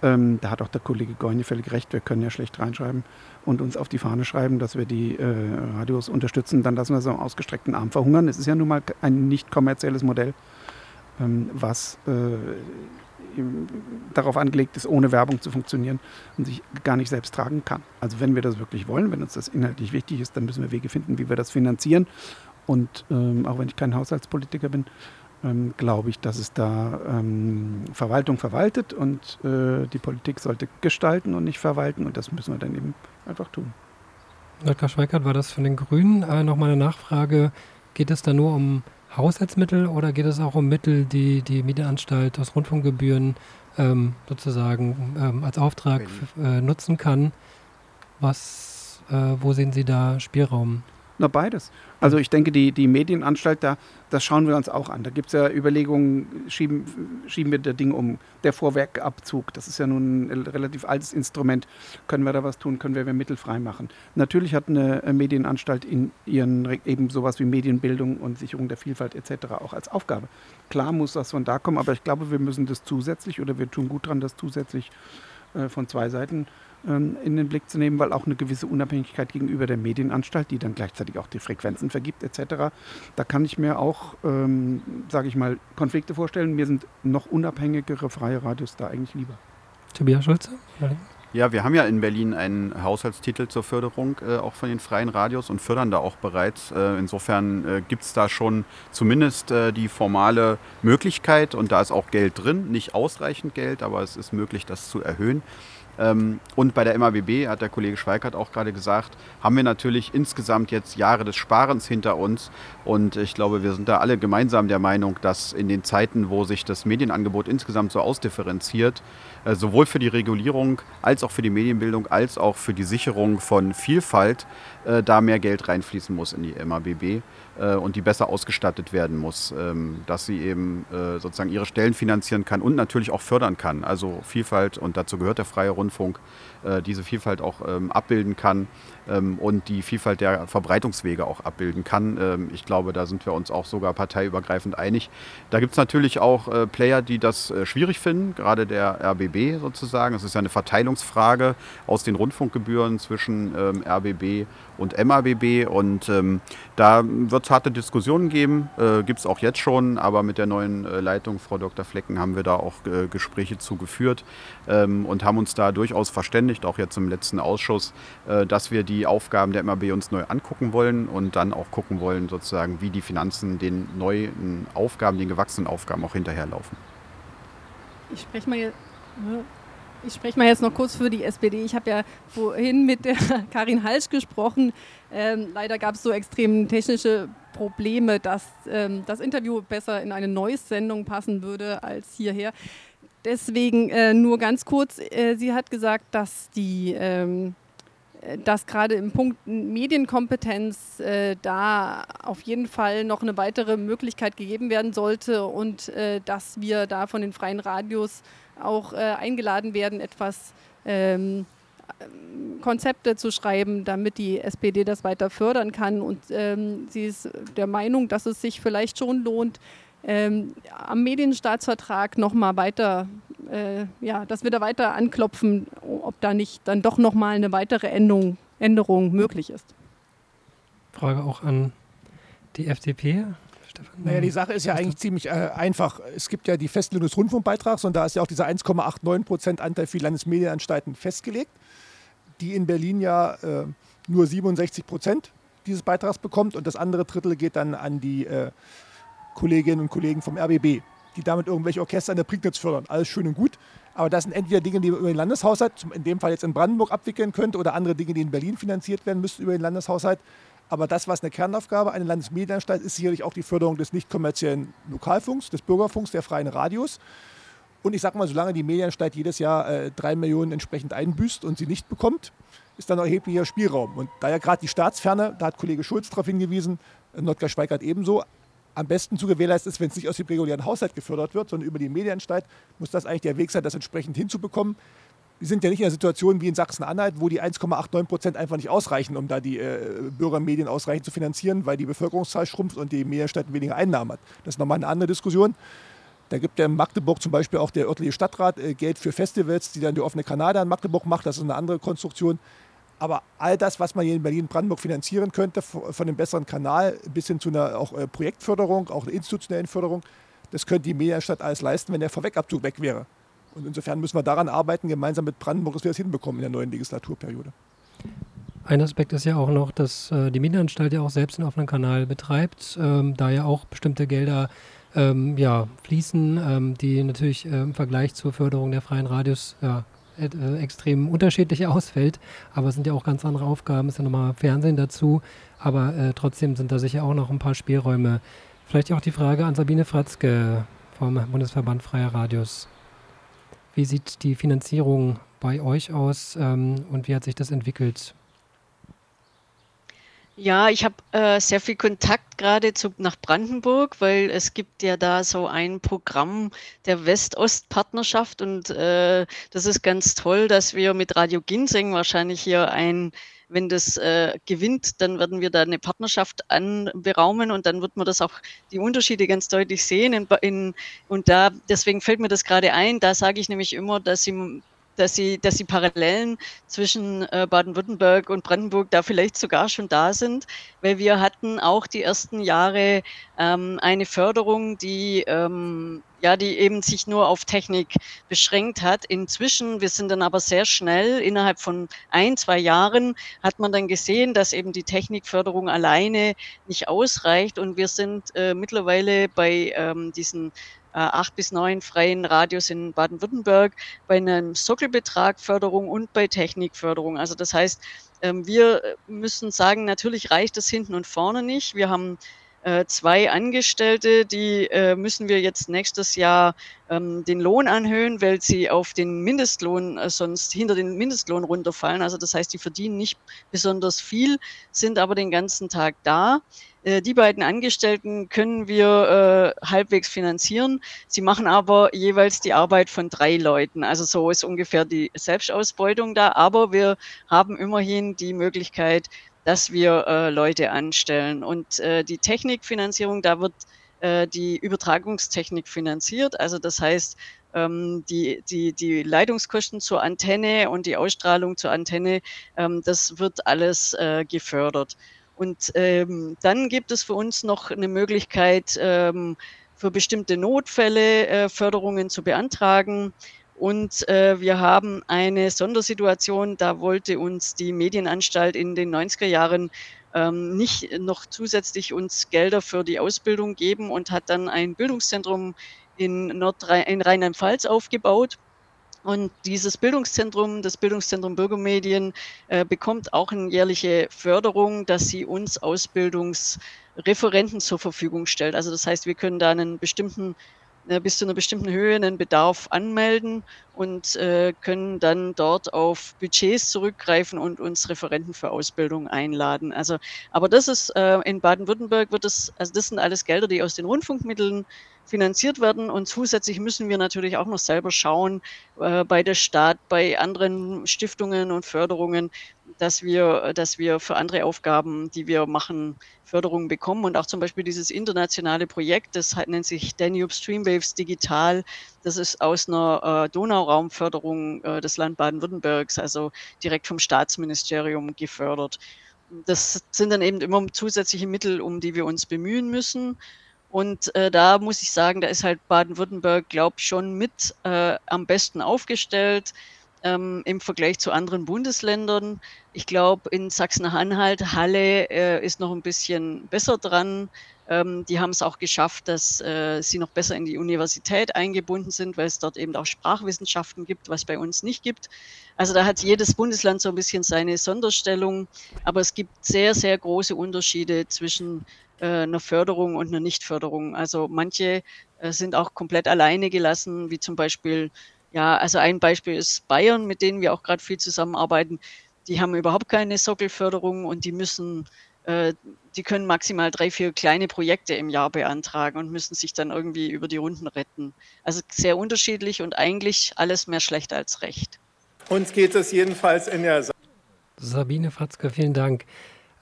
Speaker 5: ähm, da hat auch der Kollege Gorni völlig recht, wir können ja schlecht reinschreiben und uns auf die Fahne schreiben, dass wir die äh, Radios unterstützen, dann lassen wir so einen ausgestreckten Arm verhungern. Es ist ja nun mal ein nicht kommerzielles Modell, ähm, was äh, darauf angelegt ist, ohne Werbung zu funktionieren und sich gar nicht selbst tragen kann. Also wenn wir das wirklich wollen, wenn uns das inhaltlich wichtig ist, dann müssen wir Wege finden, wie wir das finanzieren. Und ähm, auch wenn ich kein Haushaltspolitiker bin, ähm, glaube ich, dass es da ähm, Verwaltung verwaltet und äh, die Politik sollte gestalten und nicht verwalten und das müssen wir dann eben einfach tun.
Speaker 2: Dr. Schweikert, war das von den Grünen äh, nochmal eine Nachfrage? Geht es da nur um Haushaltsmittel oder geht es auch um Mittel, die die Medienanstalt aus Rundfunkgebühren ähm, sozusagen ähm, als Auftrag äh, nutzen kann? Was, äh, wo sehen Sie da Spielraum?
Speaker 5: Na, beides. Also ich denke, die, die Medienanstalt, da, das schauen wir uns auch an. Da gibt es ja Überlegungen, schieben, schieben wir das Ding um. Der Vorwerkabzug, das ist ja nun ein relativ altes Instrument. Können wir da was tun? Können wir Mittel frei machen? Natürlich hat eine Medienanstalt in ihren eben sowas wie Medienbildung und Sicherung der Vielfalt etc. auch als Aufgabe. Klar muss das von da kommen, aber ich glaube, wir müssen das zusätzlich oder wir tun gut dran, das zusätzlich äh, von zwei Seiten ähm, in den Blick zu nehmen, weil auch eine gewisse Unabhängigkeit gegenüber der Medienanstalt, die dann gleichzeitig auch die Frequenzen vergibt etc., da kann ich mir auch, ähm, sage ich mal, Konflikte vorstellen. Mir sind noch unabhängigere freie Radios da eigentlich lieber.
Speaker 2: Tobias Schulze?
Speaker 4: Ja, wir haben ja in Berlin einen Haushaltstitel zur Förderung äh, auch von den freien Radios und fördern da auch bereits. Äh, insofern äh, gibt es da schon zumindest äh, die formale Möglichkeit und da ist auch Geld drin, nicht ausreichend Geld, aber es ist möglich, das zu erhöhen. Ähm, und bei der MABB, hat der Kollege Schweikert auch gerade gesagt, haben wir natürlich insgesamt jetzt Jahre des Sparens hinter uns. Und ich glaube, wir sind da alle gemeinsam der Meinung, dass in den Zeiten, wo sich das Medienangebot insgesamt so ausdifferenziert, äh, sowohl für die Regulierung als auch für die Medienbildung als auch für die Sicherung von Vielfalt äh, da mehr Geld reinfließen muss in die MABB äh, und die besser ausgestattet werden muss, ähm, dass sie eben äh, sozusagen ihre Stellen finanzieren kann und natürlich auch fördern kann. Also Vielfalt und dazu gehört der freie Rundfunk, äh, diese Vielfalt auch ähm, abbilden kann ähm, und die Vielfalt der Verbreitungswege auch abbilden kann. Ähm, ich glaube, da sind wir uns auch sogar parteiübergreifend einig. Da gibt es natürlich auch äh, Player, die das äh, schwierig finden, gerade der RBB sozusagen. Es ist ja eine Verteilungsfrage aus den Rundfunkgebühren zwischen ähm, RBB und MABB und ähm, da wird es harte Diskussionen geben, äh, gibt es auch jetzt schon, aber mit der neuen äh, Leitung, Frau Dr. Flecken, haben wir da auch äh, Gespräche zugeführt ähm, und haben uns da durchaus verständigt, auch jetzt im letzten Ausschuss, äh, dass wir die Aufgaben der MAB uns neu angucken wollen und dann auch gucken wollen, sozusagen, wie die Finanzen den neuen Aufgaben, den gewachsenen Aufgaben auch hinterherlaufen.
Speaker 3: Ich spreche mal jetzt. Ich spreche mal jetzt noch kurz für die SPD. Ich habe ja vorhin mit der (laughs) Karin Halsch gesprochen. Ähm, leider gab es so extrem technische Probleme, dass ähm, das Interview besser in eine Neues-Sendung passen würde als hierher. Deswegen äh, nur ganz kurz. Äh, sie hat gesagt, dass die ähm, dass gerade im Punkt Medienkompetenz äh, da auf jeden Fall noch eine weitere Möglichkeit gegeben werden sollte und äh, dass wir da von den freien Radios auch äh, eingeladen werden, etwas ähm, Konzepte zu schreiben, damit die SPD das weiter fördern kann. Und ähm, sie ist der Meinung, dass es sich vielleicht schon lohnt, ähm, am Medienstaatsvertrag nochmal weiter, äh, ja, dass wir da weiter anklopfen, ob da nicht dann doch nochmal eine weitere Änderung, Änderung möglich ist.
Speaker 2: Frage auch an die FDP.
Speaker 6: Stefan? Naja, die Sache ist ja eigentlich ziemlich äh, einfach. Es gibt ja die Festlegung des Rundfunkbeitrags und da ist ja auch dieser 1,89 Prozent Anteil für die Landesmedienanstalten festgelegt, die in Berlin ja äh, nur 67 Prozent dieses Beitrags bekommt und das andere Drittel geht dann an die äh, Kolleginnen und Kollegen vom RBB, die damit irgendwelche Orchester in der Prignitz fördern. Alles schön und gut. Aber das sind entweder Dinge, die man über den Landeshaushalt, in dem Fall jetzt in Brandenburg, abwickeln könnte oder andere Dinge, die in Berlin finanziert werden müssten über den Landeshaushalt. Aber das, was eine Kernaufgabe einer Landesmedienanstalt ist, sicherlich auch die Förderung des nicht kommerziellen Lokalfunks, des Bürgerfunks, der freien Radios. Und ich sage mal, solange die Medienanstalt jedes Jahr äh, drei Millionen entsprechend einbüßt und sie nicht bekommt, ist dann erheblicher Spielraum. Und da ja gerade die Staatsferne, da hat Kollege Schulz darauf hingewiesen, Notgar Schweigert ebenso, am besten zu gewährleisten ist, wenn es nicht aus dem regulären Haushalt gefördert wird, sondern über die Medienanstalt, muss das eigentlich der Weg sein, das entsprechend hinzubekommen wir sind ja nicht in der Situation wie in Sachsen-Anhalt, wo die 1,89 Prozent einfach nicht ausreichen, um da die äh, Bürgermedien ausreichend zu finanzieren, weil die Bevölkerungszahl schrumpft und die Medienstätten weniger Einnahmen hat. Das ist nochmal eine andere Diskussion. Da gibt ja in Magdeburg zum Beispiel auch der örtliche Stadtrat äh, Geld für Festivals, die dann die offene Kanal in Magdeburg macht. Das ist eine andere Konstruktion. Aber all das, was man hier in Berlin-Brandenburg finanzieren könnte, von einem besseren Kanal bis hin zu einer auch äh, Projektförderung, auch einer institutionellen Förderung, das könnte die Medienstadt alles leisten, wenn der Vorwegabzug weg wäre. Und insofern müssen wir daran arbeiten, gemeinsam mit Brandenburg, dass wir das hinbekommen in der neuen Legislaturperiode.
Speaker 2: Ein Aspekt ist ja auch noch, dass äh, die Medienanstalt ja auch selbst einen offenen Kanal betreibt, ähm, da ja auch bestimmte Gelder ähm, ja, fließen, ähm, die natürlich äh, im Vergleich zur Förderung der freien Radios ja, äh, extrem unterschiedlich (laughs) ausfällt. Aber es sind ja auch ganz andere Aufgaben, es ist ja nochmal Fernsehen dazu. Aber äh, trotzdem sind da sicher auch noch ein paar Spielräume. Vielleicht auch die Frage an Sabine Fratzke vom Bundesverband Freier Radios. Wie sieht die Finanzierung bei euch aus ähm, und wie hat sich das entwickelt?
Speaker 7: Ja, ich habe äh, sehr viel Kontakt gerade nach Brandenburg, weil es gibt ja da so ein Programm der West-Ost-Partnerschaft und äh, das ist ganz toll, dass wir mit Radio Ginseng wahrscheinlich hier ein wenn das äh, gewinnt, dann werden wir da eine Partnerschaft anberaumen und dann wird man das auch die Unterschiede ganz deutlich sehen. In, in, und da, deswegen fällt mir das gerade ein, da sage ich nämlich immer, dass sie dass sie, dass die Parallelen zwischen äh, Baden-Württemberg und Brandenburg da vielleicht sogar schon da sind, weil wir hatten auch die ersten Jahre ähm, eine Förderung, die ähm, ja, die eben sich nur auf Technik beschränkt hat. Inzwischen, wir sind dann aber sehr schnell, innerhalb von ein, zwei Jahren hat man dann gesehen, dass eben die Technikförderung alleine nicht ausreicht und wir sind äh, mittlerweile bei ähm, diesen acht bis neun freien Radios in Baden-Württemberg bei einem Sockelbetrag Förderung und bei Technikförderung. Also das heißt, ähm, wir müssen sagen, natürlich reicht das hinten und vorne nicht. Wir haben äh, zwei Angestellte, die äh, müssen wir jetzt nächstes Jahr ähm, den Lohn anhöhen, weil sie auf den Mindestlohn äh, sonst hinter den Mindestlohn runterfallen. Also das heißt, die verdienen nicht besonders viel, sind aber den ganzen Tag da. Äh, die beiden Angestellten können wir äh, halbwegs finanzieren. Sie machen aber jeweils die Arbeit von drei Leuten. Also so ist ungefähr die Selbstausbeutung da. Aber wir haben immerhin die Möglichkeit, dass wir äh, Leute anstellen. Und äh, die Technikfinanzierung, da wird äh, die Übertragungstechnik finanziert. Also das heißt, ähm, die, die, die Leitungskosten zur Antenne und die Ausstrahlung zur Antenne, ähm, das wird alles äh, gefördert. Und ähm, dann gibt es für uns noch eine Möglichkeit, ähm, für bestimmte Notfälle äh, Förderungen zu beantragen. Und äh, wir haben eine Sondersituation, da wollte uns die Medienanstalt in den 90er Jahren ähm, nicht noch zusätzlich uns Gelder für die Ausbildung geben und hat dann ein Bildungszentrum in, in Rheinland-Pfalz aufgebaut. Und dieses Bildungszentrum, das Bildungszentrum Bürgermedien, äh, bekommt auch eine jährliche Förderung, dass sie uns Ausbildungsreferenten zur Verfügung stellt. Also das heißt, wir können da einen bestimmten äh, bis zu einer bestimmten Höhe einen Bedarf anmelden und äh, können dann dort auf Budgets zurückgreifen und uns Referenten für Ausbildung einladen. Also, aber das ist äh, in Baden-Württemberg wird es, also das sind alles Gelder, die aus den Rundfunkmitteln finanziert werden und zusätzlich müssen wir natürlich auch noch selber schauen äh, bei der Stadt, bei anderen Stiftungen und Förderungen, dass wir, dass wir für andere Aufgaben, die wir machen, Förderungen bekommen. Und auch zum Beispiel dieses internationale Projekt, das nennt sich Danube Streamwaves Digital. Das ist aus einer äh, Donauraumförderung äh, des Land Baden-Württembergs, also direkt vom Staatsministerium gefördert. Das sind dann eben immer zusätzliche Mittel, um die wir uns bemühen müssen. Und äh, da muss ich sagen, da ist halt Baden-Württemberg, glaube ich, schon mit äh, am besten aufgestellt ähm, im Vergleich zu anderen Bundesländern. Ich glaube, in Sachsen-Anhalt, Halle äh, ist noch ein bisschen besser dran. Ähm, die haben es auch geschafft, dass äh, sie noch besser in die Universität eingebunden sind, weil es dort eben auch Sprachwissenschaften gibt, was bei uns nicht gibt. Also da hat jedes Bundesland so ein bisschen seine Sonderstellung, aber es gibt sehr, sehr große Unterschiede zwischen äh, einer Förderung und einer Nichtförderung. Also manche äh, sind auch komplett alleine gelassen, wie zum Beispiel ja, also ein Beispiel ist Bayern, mit denen wir auch gerade viel zusammenarbeiten. Die haben überhaupt keine Sockelförderung und die müssen, äh, die können maximal drei, vier kleine Projekte im Jahr beantragen und müssen sich dann irgendwie über die Runden retten. Also sehr unterschiedlich und eigentlich alles mehr schlecht als recht.
Speaker 8: Uns geht es jedenfalls in der Sa
Speaker 2: Sabine Fatzke, vielen Dank.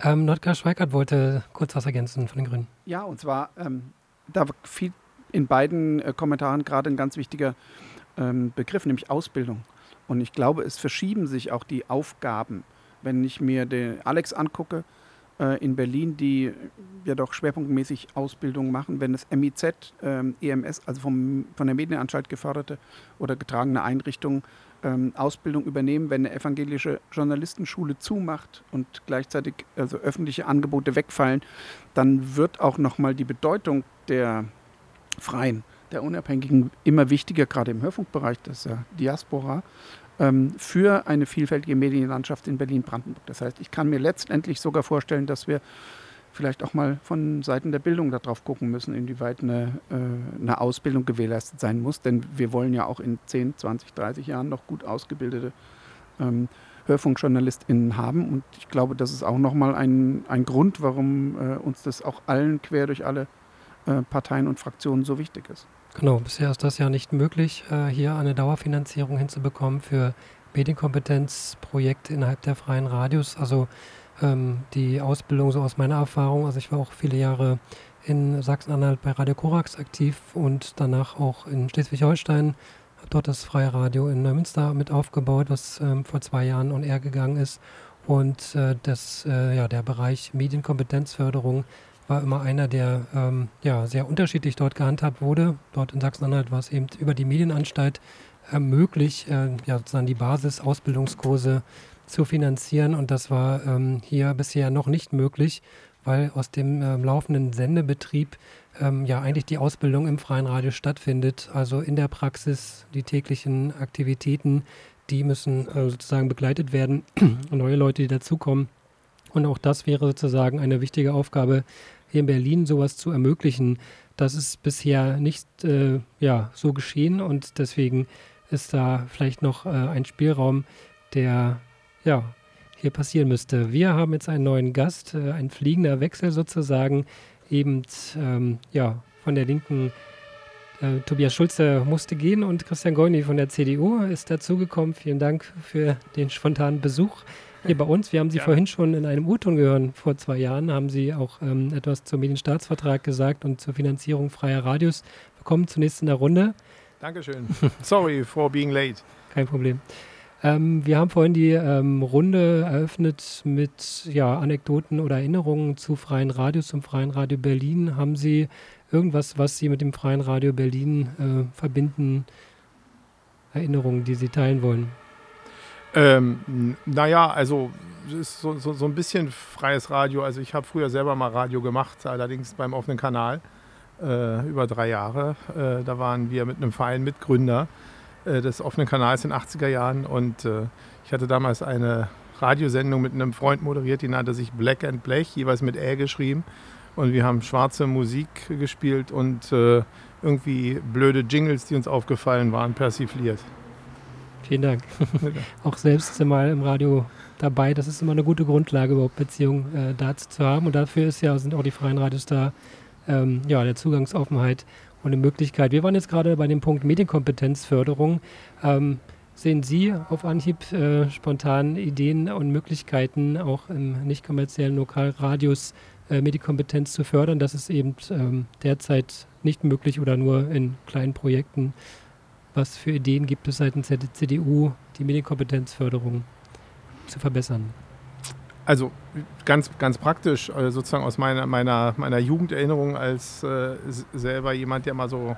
Speaker 2: Ähm, Nordkar Schweikert wollte kurz was ergänzen von den Grünen.
Speaker 5: Ja, und zwar, ähm, da fiel in beiden äh, Kommentaren gerade ein ganz wichtiger ähm, Begriff, nämlich Ausbildung. Und ich glaube, es verschieben sich auch die Aufgaben. Wenn ich mir den Alex angucke äh, in Berlin, die ja doch schwerpunktmäßig Ausbildung machen, wenn das MIZ, ähm, EMS, also vom, von der Medienanstalt geförderte oder getragene Einrichtungen, ähm, Ausbildung übernehmen, wenn eine evangelische Journalistenschule zumacht und gleichzeitig also öffentliche Angebote wegfallen, dann wird auch nochmal die Bedeutung der freien der Unabhängigen immer wichtiger, gerade im Hörfunkbereich des äh, Diaspora, ähm, für eine vielfältige Medienlandschaft in Berlin-Brandenburg. Das heißt, ich kann mir letztendlich sogar vorstellen, dass wir vielleicht auch mal von Seiten der Bildung darauf gucken müssen, inwieweit eine, äh, eine Ausbildung gewährleistet sein muss. Denn wir wollen ja auch in 10, 20, 30 Jahren noch gut ausgebildete ähm, HörfunkjournalistInnen haben. Und ich glaube, das ist auch nochmal ein, ein Grund, warum äh, uns das auch allen quer durch alle äh, Parteien und Fraktionen so wichtig ist.
Speaker 2: Genau, bisher ist das ja nicht möglich, äh, hier eine Dauerfinanzierung hinzubekommen für Medienkompetenzprojekte innerhalb der freien Radios. Also ähm, die Ausbildung so aus meiner Erfahrung, also ich war auch viele Jahre in Sachsen-Anhalt bei Radio Korax aktiv und danach auch in Schleswig-Holstein, habe dort das freie Radio in Neumünster mit aufgebaut, was ähm, vor zwei Jahren on air gegangen ist. Und äh, das, äh, ja, der Bereich Medienkompetenzförderung war immer einer, der ähm, ja, sehr unterschiedlich dort gehandhabt wurde. Dort in Sachsen-Anhalt war es eben über die Medienanstalt äh, möglich, äh, ja, sozusagen die Basis-Ausbildungskurse zu finanzieren. Und das war ähm, hier bisher noch nicht möglich, weil aus dem äh, laufenden Sendebetrieb ähm, ja eigentlich die Ausbildung im freien Radio stattfindet. Also in der Praxis die täglichen Aktivitäten, die müssen äh, sozusagen begleitet werden. (clears throat) Neue Leute, die dazukommen. Und auch das wäre sozusagen eine wichtige Aufgabe hier in Berlin, sowas zu ermöglichen. Das ist bisher nicht äh, ja, so geschehen und deswegen ist da vielleicht noch äh, ein Spielraum, der ja, hier passieren müsste. Wir haben jetzt einen neuen Gast, äh, ein fliegender Wechsel sozusagen, eben ähm, ja, von der Linken. Äh, Tobias Schulze musste gehen und Christian Goini von der CDU ist dazugekommen. Vielen Dank für den spontanen Besuch hier bei uns. Wir haben Sie ja. vorhin schon in einem U-Ton gehört. Vor zwei Jahren haben Sie auch ähm, etwas zum Medienstaatsvertrag gesagt und zur Finanzierung freier Radios. Willkommen zunächst in der Runde.
Speaker 8: Dankeschön. Sorry for being late.
Speaker 2: Kein Problem. Ähm, wir haben vorhin die ähm, Runde eröffnet mit ja, Anekdoten oder Erinnerungen zu Freien Radios, zum Freien Radio Berlin. Haben Sie irgendwas, was Sie mit dem Freien Radio Berlin äh, verbinden, Erinnerungen, die Sie teilen wollen?
Speaker 8: Ähm, naja, also ist so, so, so, ein bisschen freies Radio. Also ich habe früher selber mal Radio gemacht, allerdings beim offenen Kanal äh, über drei Jahre. Äh, da waren wir mit einem Verein Mitgründer äh, des offenen Kanals in den 80er Jahren und äh, ich hatte damals eine Radiosendung mit einem Freund moderiert, die nannte sich Black and Blech, jeweils mit Ä geschrieben. Und wir haben schwarze Musik gespielt und äh, irgendwie blöde Jingles, die uns aufgefallen waren, persifliert.
Speaker 2: Vielen Dank. (laughs) auch selbst mal im Radio dabei. Das ist immer eine gute Grundlage, überhaupt Beziehungen äh, dazu zu haben. Und dafür ist ja, sind auch die freien Radios da, ähm, ja, der Zugangsoffenheit und eine Möglichkeit. Wir waren jetzt gerade bei dem Punkt Medienkompetenzförderung. Ähm, sehen Sie auf Anhieb äh, spontan Ideen und Möglichkeiten, auch im nicht kommerziellen Lokalradius äh, Medienkompetenz zu fördern? Das ist eben ähm, derzeit nicht möglich oder nur in kleinen Projekten. Was für Ideen gibt es seitens der CDU, die Medienkompetenzförderung zu verbessern?
Speaker 8: Also ganz, ganz praktisch, also sozusagen aus meiner, meiner, meiner Jugenderinnerung als äh, selber jemand, der mal so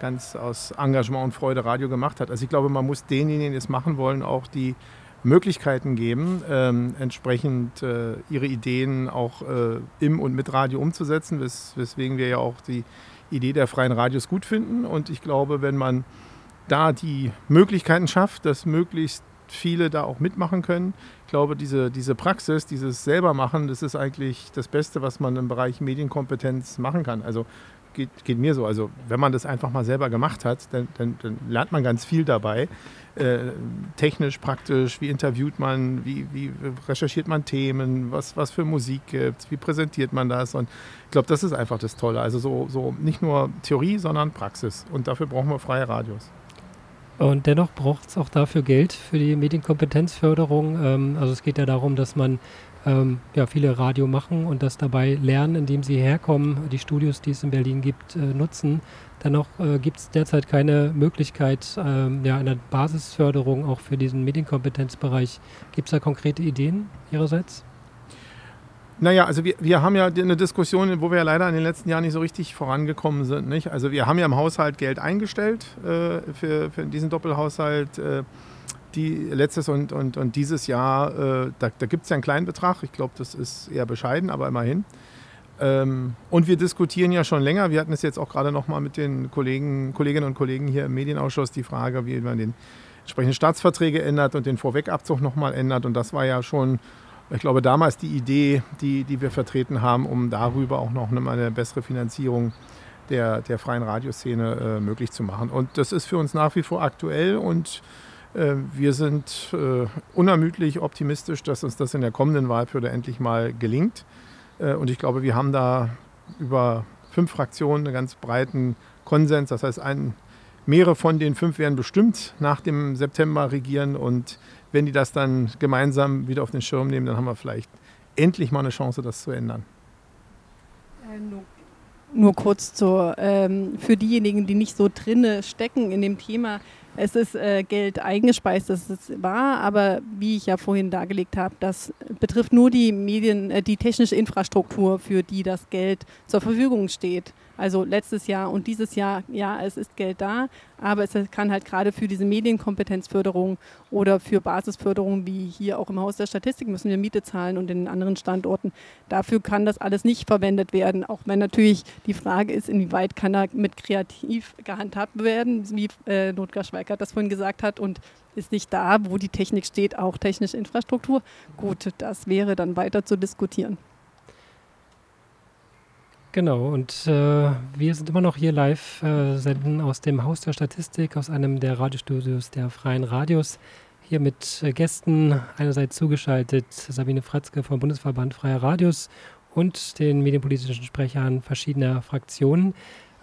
Speaker 8: ganz aus Engagement und Freude Radio gemacht hat. Also ich glaube, man muss denjenigen, die es machen wollen, auch die Möglichkeiten geben, ähm, entsprechend äh, ihre Ideen auch äh, im und mit Radio umzusetzen, wes weswegen wir ja auch die Idee der freien Radios gut finden. Und ich glaube, wenn man da die Möglichkeiten schafft, dass möglichst viele da auch mitmachen können. Ich glaube, diese, diese Praxis, dieses Selbermachen, das ist eigentlich das Beste, was man im Bereich Medienkompetenz machen kann. Also geht, geht mir so. Also wenn man das einfach mal selber gemacht hat, dann, dann, dann lernt man ganz viel dabei. Äh, technisch, praktisch, wie interviewt man, wie, wie recherchiert man Themen, was, was für Musik gibt es, wie präsentiert man das. Und ich glaube, das ist einfach das Tolle. Also so, so nicht nur Theorie, sondern Praxis. Und dafür brauchen wir freie Radios.
Speaker 2: Und dennoch braucht es auch dafür Geld für die Medienkompetenzförderung. Ähm, also es geht ja darum, dass man ähm, ja, viele Radio machen und das dabei lernen, indem sie herkommen, die Studios, die es in Berlin gibt, äh, nutzen. Dennoch äh, gibt es derzeit keine Möglichkeit ähm, ja, einer Basisförderung auch für diesen Medienkompetenzbereich. Gibt es da konkrete Ideen Ihrerseits?
Speaker 8: Naja, also wir, wir haben ja eine Diskussion, wo wir ja leider in den letzten Jahren nicht so richtig vorangekommen sind. Nicht? Also wir haben ja im Haushalt Geld eingestellt äh, für, für diesen Doppelhaushalt. Äh, die letztes und, und, und dieses Jahr, äh, da, da gibt es ja einen kleinen Betrag. Ich glaube, das ist eher bescheiden, aber immerhin. Ähm, und wir diskutieren ja schon länger. Wir hatten es jetzt auch gerade noch mal mit den Kollegen, Kolleginnen und Kollegen hier im Medienausschuss die Frage, wie man den entsprechenden Staatsverträge ändert und den Vorwegabzug noch mal ändert. Und das war ja schon ich glaube, damals die Idee, die, die wir vertreten haben, um darüber auch noch eine, bessere Finanzierung der, der freien Radioszene äh, möglich zu machen. Und das ist für uns nach wie vor aktuell und äh, wir sind äh, unermüdlich optimistisch, dass uns das in der kommenden Wahlperiode endlich mal gelingt. Äh, und ich glaube, wir haben da über fünf Fraktionen einen ganz breiten Konsens. Das heißt, ein, mehrere von den fünf werden bestimmt nach dem September regieren und wenn die das dann gemeinsam wieder auf den Schirm nehmen, dann haben wir vielleicht endlich mal eine Chance, das zu ändern.
Speaker 3: Äh, nur, kurz zur, ähm, für diejenigen, die nicht so drinne stecken in dem Thema. Es ist äh, Geld eingespeist, das ist wahr, aber wie ich ja vorhin dargelegt habe, das betrifft nur die Medien, äh, die technische Infrastruktur, für die das Geld zur Verfügung steht. Also letztes Jahr und dieses Jahr, ja, es ist Geld da, aber es kann halt gerade für diese Medienkompetenzförderung oder für Basisförderung, wie hier auch im Haus der Statistik, müssen wir Miete zahlen und in anderen Standorten. Dafür kann das alles nicht verwendet werden, auch wenn natürlich die Frage ist, inwieweit kann da mit kreativ gehandhabt werden, wie äh, Notgar Schweikert das vorhin gesagt hat und ist nicht da, wo die Technik steht, auch technische Infrastruktur. Gut, das wäre dann weiter zu diskutieren.
Speaker 2: Genau, und äh, wir sind immer noch hier live, äh, senden aus dem Haus der Statistik, aus einem der Radiostudios der Freien Radios. Hier mit äh, Gästen, einerseits zugeschaltet Sabine Fratzke vom Bundesverband Freier Radios und den medienpolitischen Sprechern verschiedener Fraktionen.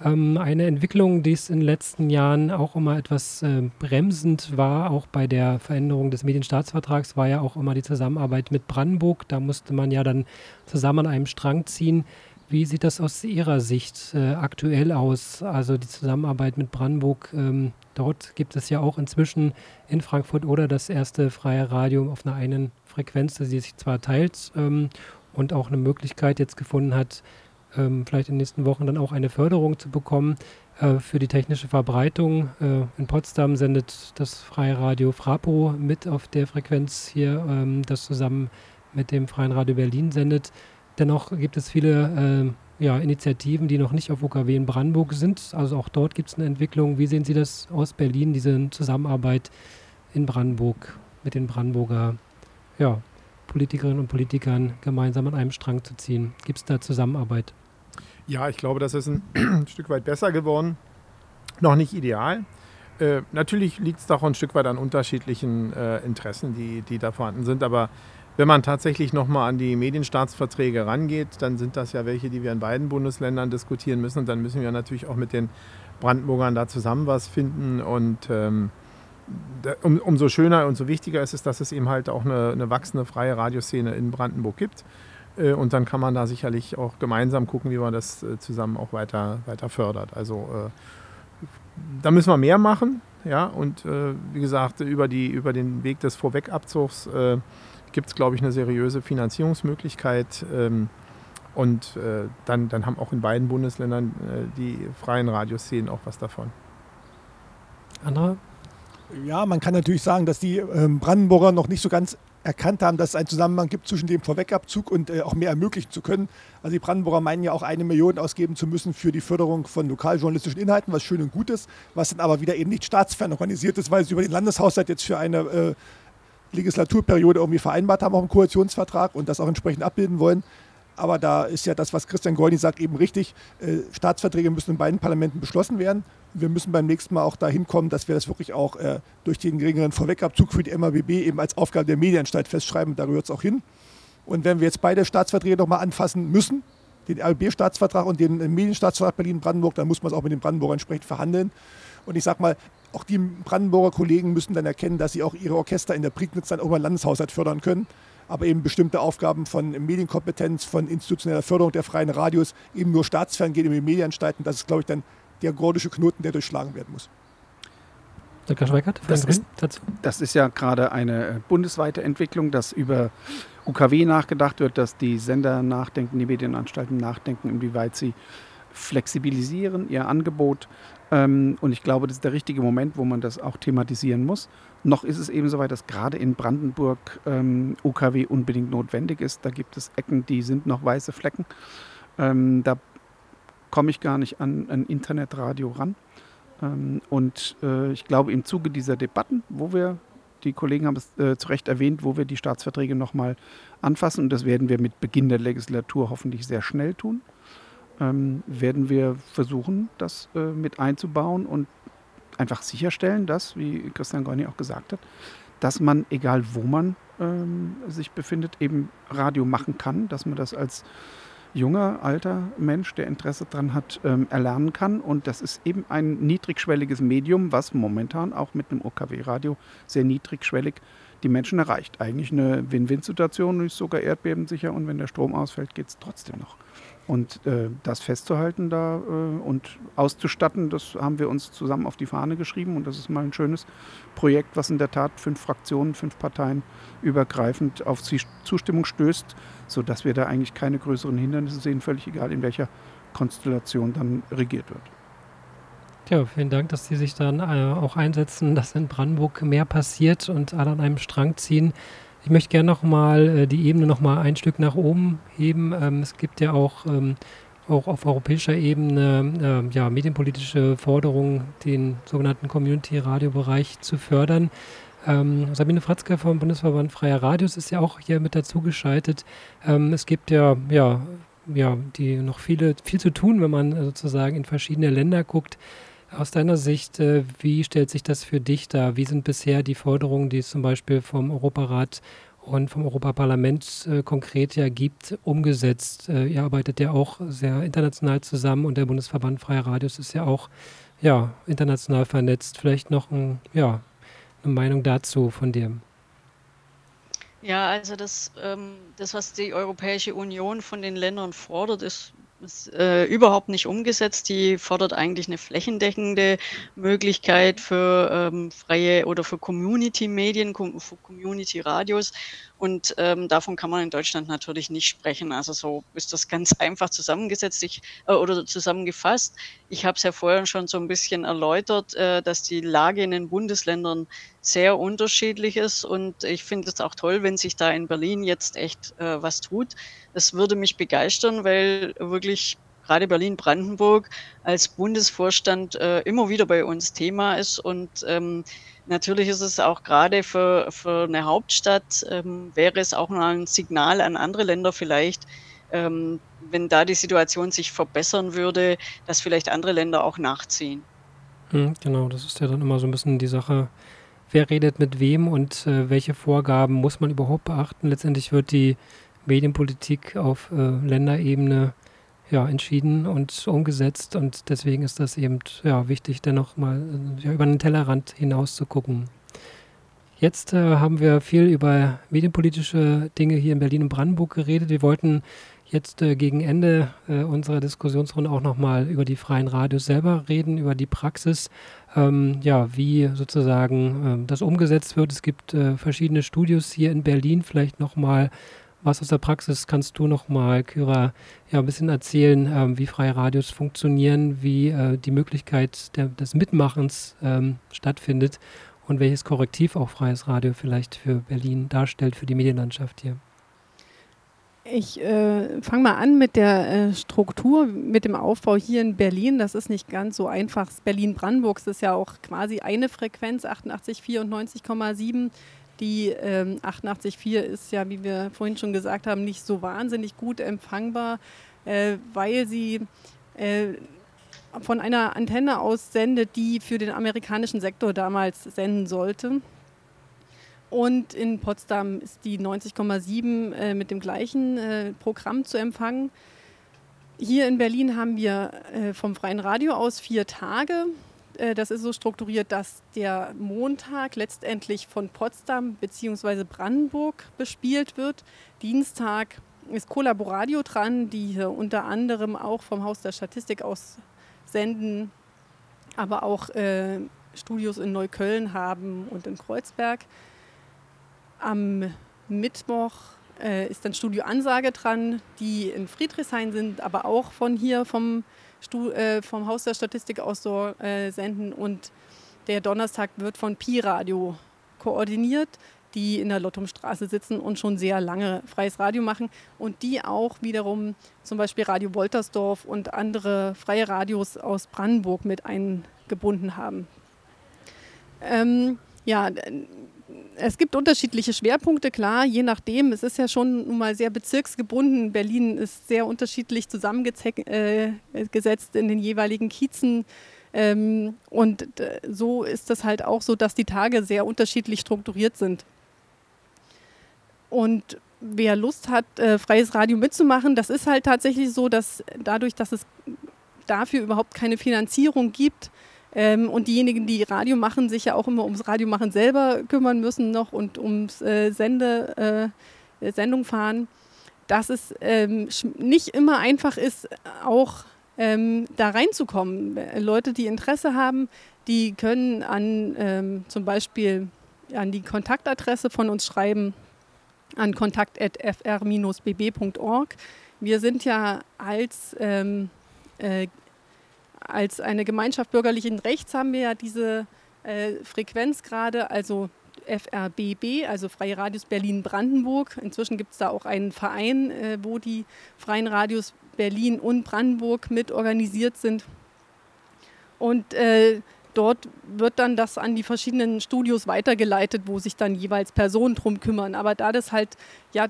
Speaker 2: Ähm, eine Entwicklung, die es in den letzten Jahren auch immer etwas äh, bremsend war, auch bei der Veränderung des Medienstaatsvertrags, war ja auch immer die Zusammenarbeit mit Brandenburg. Da musste man ja dann zusammen an einem Strang ziehen. Wie sieht das aus Ihrer Sicht äh, aktuell aus? Also die Zusammenarbeit mit Brandenburg, ähm, dort gibt es ja auch inzwischen in Frankfurt oder das erste freie Radio auf einer einen Frequenz, die sich zwar teilt ähm, und auch eine Möglichkeit jetzt gefunden hat, ähm, vielleicht in den nächsten Wochen dann auch eine Förderung zu bekommen äh, für die technische Verbreitung. Äh, in Potsdam sendet das freie Radio Frapo mit auf der Frequenz hier, ähm, das zusammen mit dem freien Radio Berlin sendet. Dennoch gibt es viele äh, ja, Initiativen, die noch nicht auf OKW in Brandenburg sind. Also auch dort gibt es eine Entwicklung. Wie sehen Sie das aus Berlin, diese Zusammenarbeit in Brandenburg mit den Brandenburger ja, Politikerinnen und Politikern gemeinsam an einem Strang zu ziehen? Gibt es da Zusammenarbeit?
Speaker 8: Ja, ich glaube, das ist (clears throat) ein Stück weit besser geworden. Noch nicht ideal. Äh, natürlich liegt es doch ein Stück weit an unterschiedlichen äh, Interessen, die, die da vorhanden sind. Aber wenn man tatsächlich nochmal an die Medienstaatsverträge rangeht, dann sind das ja welche, die wir in beiden Bundesländern diskutieren müssen. Und dann müssen wir natürlich auch mit den Brandenburgern da zusammen was finden. Und ähm, um, umso schöner und so wichtiger ist es, dass es eben halt auch eine, eine wachsende freie Radioszene in Brandenburg gibt. Äh, und dann kann man da sicherlich auch gemeinsam gucken, wie man das äh, zusammen auch weiter, weiter fördert. Also äh, da müssen wir mehr machen. Ja, und wie gesagt, über, die, über den Weg des Vorwegabzugs gibt es, glaube ich, eine seriöse Finanzierungsmöglichkeit. Ähm, und äh, dann, dann haben auch in beiden Bundesländern äh, die freien Radioszenen auch was davon.
Speaker 2: Andere?
Speaker 6: Ja, man kann natürlich sagen, dass die ähm, Brandenburger noch nicht so ganz erkannt haben, dass es einen Zusammenhang gibt zwischen dem Vorwegabzug und äh, auch mehr ermöglichen zu können. Also die Brandenburger meinen ja auch eine Million ausgeben zu müssen für die Förderung von lokaljournalistischen Inhalten, was schön und gut ist, was dann aber wieder eben nicht staatsfern organisiert ist, weil sie über den Landeshaushalt jetzt für eine äh, Legislaturperiode irgendwie vereinbart haben, auch im Koalitionsvertrag und das auch entsprechend abbilden wollen. Aber da ist ja das, was Christian Goldni sagt, eben richtig. Äh, Staatsverträge müssen in beiden Parlamenten beschlossen werden. Wir müssen beim nächsten Mal auch dahin kommen, dass wir das wirklich auch äh, durch den geringeren Vorwegabzug für die MABB eben als Aufgabe der Medienanstalt festschreiben. Da gehört es auch hin. Und wenn wir jetzt beide Staatsverträge nochmal anfassen müssen, den RB-Staatsvertrag und den Medienstaatsvertrag Berlin-Brandenburg, dann muss man es auch mit den Brandenburgern entsprechend verhandeln. Und ich sage mal, auch die Brandenburger Kollegen müssen dann erkennen, dass sie auch ihre Orchester in der Prignitz dann auch mal Landeshaushalt fördern können. Aber eben bestimmte Aufgaben von Medienkompetenz, von institutioneller Förderung der freien Radios eben nur staatsfern gehen in die Medienanstalten. Das ist, glaube ich, dann der gordische Knoten, der durchschlagen werden muss.
Speaker 2: Dr. Schweikert,
Speaker 5: das ist, dazu? das ist ja gerade eine äh, bundesweite Entwicklung, dass über UKW nachgedacht wird, dass die Sender nachdenken, die Medienanstalten nachdenken, inwieweit sie flexibilisieren ihr Angebot ähm, und ich glaube, das ist der richtige Moment, wo man das auch thematisieren muss. Noch ist es eben so weit, dass gerade in Brandenburg ähm, UKW unbedingt notwendig ist. Da gibt es Ecken, die sind noch weiße Flecken. Ähm, da komme ich gar nicht an ein Internetradio ran. Ähm, und äh, ich glaube, im Zuge dieser Debatten, wo wir, die Kollegen haben es äh, zu Recht erwähnt, wo wir die Staatsverträge nochmal anfassen, und das werden wir mit Beginn der Legislatur hoffentlich sehr schnell tun, ähm, werden wir versuchen, das äh, mit einzubauen und einfach sicherstellen, dass, wie Christian Gorni auch gesagt hat, dass man, egal wo man ähm, sich befindet, eben Radio machen kann, dass man das als junger, alter Mensch, der Interesse daran hat, ähm, erlernen kann. Und das ist eben ein niedrigschwelliges Medium, was momentan auch mit einem OKW-Radio sehr niedrigschwellig die Menschen erreicht. Eigentlich eine Win-Win-Situation, ist sogar erdbebensicher und wenn der Strom ausfällt, geht es trotzdem noch. Und äh, das festzuhalten da äh, und auszustatten, das haben wir uns zusammen auf die Fahne geschrieben. Und das ist mal ein schönes Projekt, was in der Tat fünf Fraktionen, fünf Parteien übergreifend auf Zustimmung stößt, sodass wir da eigentlich keine größeren Hindernisse sehen, völlig egal in welcher Konstellation dann regiert wird.
Speaker 2: Ja, vielen Dank, dass Sie sich dann äh, auch einsetzen, dass in Brandenburg mehr passiert und alle an einem Strang ziehen. Ich möchte gerne nochmal äh, die Ebene nochmal ein Stück nach oben heben. Ähm, es gibt ja auch, ähm, auch auf europäischer Ebene äh, ja, medienpolitische Forderungen, den sogenannten Community-Radio-Bereich zu fördern. Ähm, Sabine Fratzke vom Bundesverband Freier Radios ist ja auch hier mit dazu geschaltet. Ähm, es gibt ja, ja, ja die noch viele, viel zu tun, wenn man sozusagen in verschiedene Länder guckt. Aus deiner Sicht, äh, wie stellt sich das für dich dar? Wie sind bisher die Forderungen, die es zum Beispiel vom Europarat und vom Europaparlament äh, konkret ja gibt, umgesetzt? Äh, ihr arbeitet ja auch sehr international zusammen und der Bundesverband Freie Radios ist ja auch ja, international vernetzt. Vielleicht noch ein, ja, eine Meinung dazu von dir.
Speaker 7: Ja, also das, ähm, das, was die Europäische Union von den Ländern fordert, ist ist äh, überhaupt nicht umgesetzt. Die fordert eigentlich eine flächendeckende Möglichkeit für ähm, freie oder für Community-Medien, für Community-Radios. Und ähm, davon kann man in Deutschland natürlich nicht sprechen. Also so ist das ganz (laughs) einfach zusammengesetzt ich, äh, oder zusammengefasst. Ich habe es ja vorher schon so ein bisschen erläutert, äh, dass die Lage in den Bundesländern sehr unterschiedlich ist. Und ich finde es auch toll, wenn sich da in Berlin jetzt echt äh, was tut. Das würde mich begeistern, weil wirklich gerade Berlin-Brandenburg als Bundesvorstand äh, immer wieder bei uns Thema ist. Und ähm, natürlich ist es auch gerade für, für eine Hauptstadt, ähm, wäre es auch mal ein Signal an andere Länder vielleicht, ähm, wenn da die Situation sich verbessern würde, dass vielleicht andere Länder auch nachziehen.
Speaker 2: Hm, genau, das ist ja dann immer so ein bisschen die Sache, wer redet mit wem und äh, welche Vorgaben muss man überhaupt beachten. Letztendlich wird die Medienpolitik auf äh, Länderebene ja, entschieden und umgesetzt und deswegen ist das eben ja, wichtig, dennoch mal ja, über den Tellerrand hinaus zu gucken. Jetzt äh, haben wir viel über medienpolitische Dinge hier in Berlin und Brandenburg geredet. Wir wollten jetzt äh, gegen Ende äh, unserer Diskussionsrunde auch nochmal über die freien Radios selber reden, über die Praxis, ähm, ja, wie sozusagen ähm, das umgesetzt wird. Es gibt äh, verschiedene Studios hier in Berlin, vielleicht nochmal was aus der Praxis kannst du noch mal, Kyra, ja, ein bisschen erzählen, ähm, wie freie Radios funktionieren, wie äh, die Möglichkeit der, des Mitmachens ähm, stattfindet und welches Korrektiv auch freies Radio vielleicht für Berlin darstellt, für die Medienlandschaft hier?
Speaker 3: Ich äh, fange mal an mit der äh, Struktur, mit dem Aufbau hier in Berlin. Das ist nicht ganz so einfach. Berlin-Brandenburg ist ja auch quasi eine Frequenz, 88,4 und 90,7. Die ähm, 88.4 ist ja, wie wir vorhin schon gesagt haben, nicht so wahnsinnig gut empfangbar, äh, weil sie äh, von einer Antenne aus sendet, die für den amerikanischen Sektor damals senden sollte. Und in Potsdam ist die 90,7 äh, mit dem gleichen äh, Programm zu empfangen. Hier in Berlin haben wir äh, vom Freien Radio aus vier Tage das ist so strukturiert, dass der Montag letztendlich von Potsdam bzw. Brandenburg bespielt wird. Dienstag ist Collaboradio dran, die hier unter anderem auch vom Haus der Statistik aus senden, aber auch äh, Studios in Neukölln haben und in Kreuzberg. Am Mittwoch äh, ist dann Studio Ansage dran, die in Friedrichshain sind, aber auch von hier vom äh, vom Haus der Statistik aus so äh, senden und der Donnerstag wird von Pi Radio koordiniert, die in der Lottumstraße sitzen und schon sehr lange freies Radio machen und die auch wiederum zum Beispiel Radio Woltersdorf und andere freie Radios aus Brandenburg mit eingebunden haben. Ähm, ja, es gibt unterschiedliche Schwerpunkte, klar, je nachdem. Es ist ja schon nun mal sehr bezirksgebunden. Berlin ist sehr unterschiedlich zusammengesetzt äh, in den jeweiligen Kiezen. Ähm, und so ist es halt auch so, dass die Tage sehr unterschiedlich strukturiert sind. Und wer Lust hat, äh, freies Radio mitzumachen, das ist halt tatsächlich so, dass dadurch, dass es dafür überhaupt keine Finanzierung gibt, ähm, und diejenigen, die Radio machen, sich ja auch immer ums Radiomachen selber kümmern müssen noch und ums äh, Sende, äh, Sendung fahren, dass es ähm, nicht immer einfach ist, auch ähm, da reinzukommen. Leute, die Interesse haben, die können an ähm, zum Beispiel an die Kontaktadresse von uns schreiben, an kontakt.fr-bb.org. Wir sind ja als ähm, äh, als eine Gemeinschaft bürgerlichen Rechts haben wir ja diese äh, Frequenzgrade, also FRBB, also Freie Radios Berlin-Brandenburg. Inzwischen gibt es da auch einen Verein, äh, wo die Freien Radios Berlin und Brandenburg mit organisiert sind. Und äh, dort wird dann das an die verschiedenen Studios weitergeleitet, wo sich dann jeweils Personen drum kümmern. Aber da das halt, ja,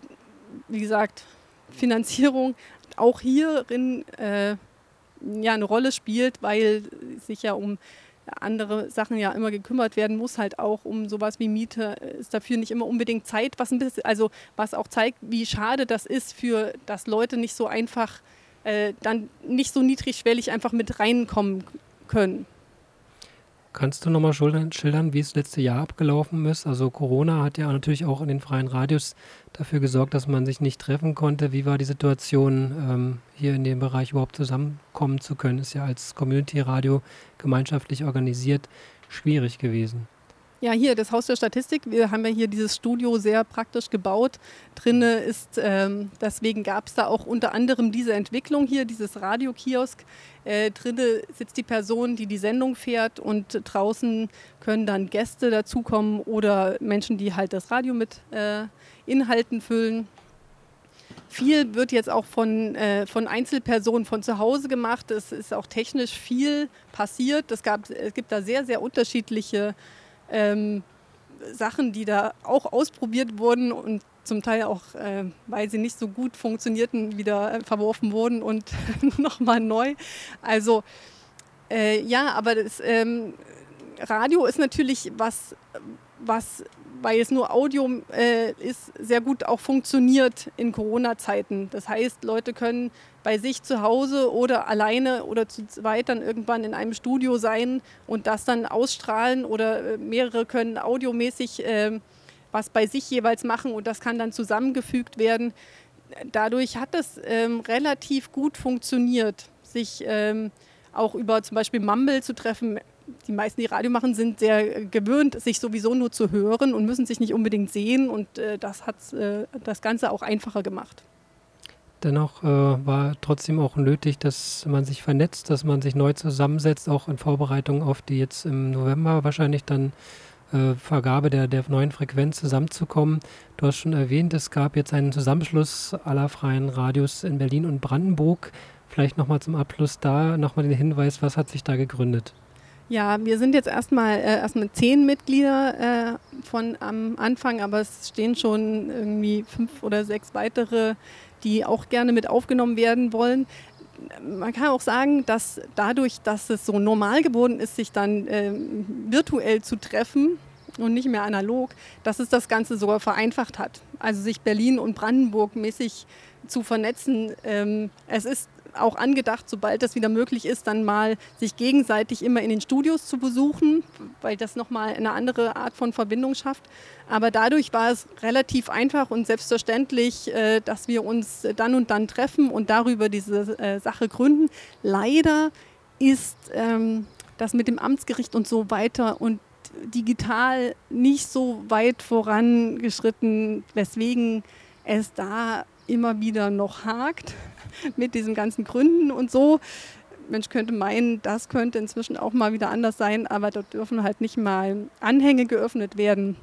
Speaker 3: wie gesagt, Finanzierung auch hierin äh, ja, eine Rolle spielt, weil sich ja um andere Sachen ja immer gekümmert werden muss, halt auch um sowas wie Miete, ist dafür nicht immer unbedingt Zeit, was ein bisschen, also was auch zeigt, wie schade das ist für, dass Leute nicht so einfach, äh, dann nicht so niedrigschwellig einfach mit reinkommen können.
Speaker 2: Kannst du nochmal schildern, wie es letzte Jahr abgelaufen ist? Also Corona hat ja natürlich auch in den freien Radios dafür gesorgt, dass man sich nicht treffen konnte. Wie war die Situation, ähm, hier in dem Bereich überhaupt zusammenkommen zu können? Ist ja als Community-Radio gemeinschaftlich organisiert schwierig gewesen.
Speaker 3: Ja, hier das Haus der Statistik. Wir haben ja hier dieses Studio sehr praktisch gebaut. Drinne ist, ähm, deswegen gab es da auch unter anderem diese Entwicklung hier, dieses Radiokiosk. Äh, drinne sitzt die Person, die die Sendung fährt und draußen können dann Gäste dazukommen oder Menschen, die halt das Radio mit äh, Inhalten füllen. Viel wird jetzt auch von, äh, von Einzelpersonen von zu Hause gemacht. Es ist auch technisch viel passiert. Es, gab, es gibt da sehr, sehr unterschiedliche ähm, Sachen, die da auch ausprobiert wurden und zum Teil auch, äh, weil sie nicht so gut funktionierten, wieder äh, verworfen wurden und (laughs) nochmal neu. Also äh, ja, aber das ähm, Radio ist natürlich was, was weil es nur Audio äh, ist, sehr gut auch funktioniert in Corona-Zeiten. Das heißt, Leute können bei sich zu Hause oder alleine oder zu zweit dann irgendwann in einem Studio sein und das dann ausstrahlen oder äh, mehrere können audiomäßig äh, was bei sich jeweils machen und das kann dann zusammengefügt werden. Dadurch hat es ähm, relativ gut funktioniert, sich ähm, auch über zum Beispiel Mumble zu treffen die meisten, die Radio machen, sind sehr gewöhnt, sich sowieso nur zu hören und müssen sich nicht unbedingt sehen. Und äh, das hat äh, das Ganze auch einfacher gemacht.
Speaker 2: Dennoch äh, war trotzdem auch nötig, dass man sich vernetzt, dass man sich neu zusammensetzt, auch in Vorbereitung auf die jetzt im November wahrscheinlich dann äh, Vergabe der, der neuen Frequenz zusammenzukommen. Du hast schon erwähnt, es gab jetzt einen Zusammenschluss aller freien Radios in Berlin und Brandenburg. Vielleicht nochmal zum Abschluss da nochmal den Hinweis, was hat sich da gegründet?
Speaker 3: Ja, wir sind jetzt erstmal äh, erstmal zehn Mitglieder äh, von am Anfang, aber es stehen schon irgendwie fünf oder sechs weitere, die auch gerne mit aufgenommen werden wollen. Man kann auch sagen, dass dadurch, dass es so normal geworden ist, sich dann äh, virtuell zu treffen und nicht mehr analog, dass es das Ganze sogar vereinfacht hat. Also sich Berlin und Brandenburg mäßig zu vernetzen. Ähm, es ist auch angedacht, sobald das wieder möglich ist, dann mal sich gegenseitig immer in den Studios zu besuchen, weil das nochmal eine andere Art von Verbindung schafft. Aber dadurch war es relativ einfach und selbstverständlich, äh, dass wir uns dann und dann treffen und darüber diese äh, Sache gründen. Leider ist ähm, das mit dem Amtsgericht und so weiter und digital nicht so weit vorangeschritten, weswegen es da immer wieder noch hakt mit diesen ganzen Gründen und so. Mensch könnte meinen, das könnte inzwischen auch mal wieder anders sein, aber dort dürfen halt nicht mal Anhänge geöffnet werden.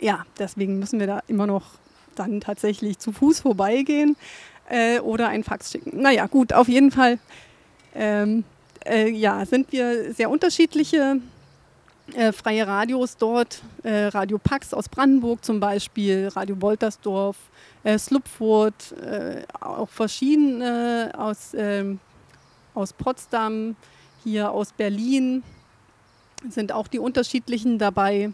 Speaker 3: Ja, deswegen müssen wir da immer noch dann tatsächlich zu Fuß vorbeigehen äh, oder ein Fax schicken. Naja, gut, auf jeden Fall ähm, äh, ja, sind wir sehr unterschiedliche äh, freie Radios dort. Äh, Radio Pax aus Brandenburg zum Beispiel, Radio Woltersdorf, äh, Slupfurt, äh, auch verschiedene aus, ähm, aus Potsdam, hier aus Berlin sind auch die unterschiedlichen dabei.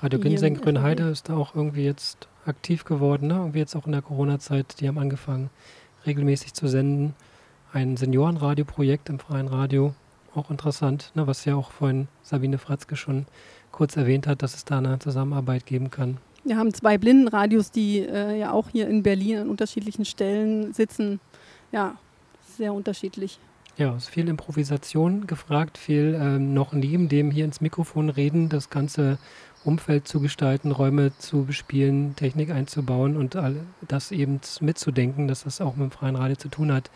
Speaker 2: Radio Ginseng Grünheide ist da auch irgendwie jetzt aktiv geworden, ne? irgendwie jetzt auch in der Corona-Zeit. Die haben angefangen, regelmäßig zu senden. Ein Seniorenradioprojekt im freien Radio, auch interessant, ne? was ja auch vorhin Sabine Fratzke schon kurz erwähnt hat, dass es da eine Zusammenarbeit geben kann.
Speaker 3: Wir haben zwei Blindenradios, die äh, ja auch hier in Berlin an unterschiedlichen Stellen sitzen. Ja, sehr unterschiedlich.
Speaker 2: Ja, es ist viel Improvisation gefragt, viel ähm, noch neben dem hier ins Mikrofon reden, das ganze Umfeld zu gestalten, Räume zu bespielen, Technik einzubauen und all das eben mitzudenken, dass das auch mit dem freien Radio zu tun hat.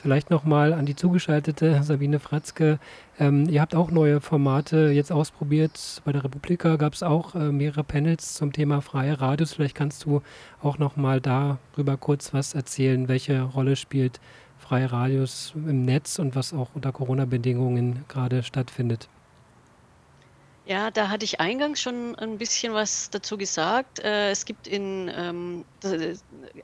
Speaker 2: Vielleicht nochmal an die zugeschaltete Sabine Fratzke. Ähm, ihr habt auch neue Formate jetzt ausprobiert. Bei der Republika gab es auch äh, mehrere Panels zum Thema freie Radios. Vielleicht kannst du auch nochmal darüber kurz was erzählen. Welche Rolle spielt freie Radios im Netz und was auch unter Corona-Bedingungen gerade stattfindet?
Speaker 7: Ja, da hatte ich eingangs schon ein bisschen was dazu gesagt. Äh, es gibt in, ähm,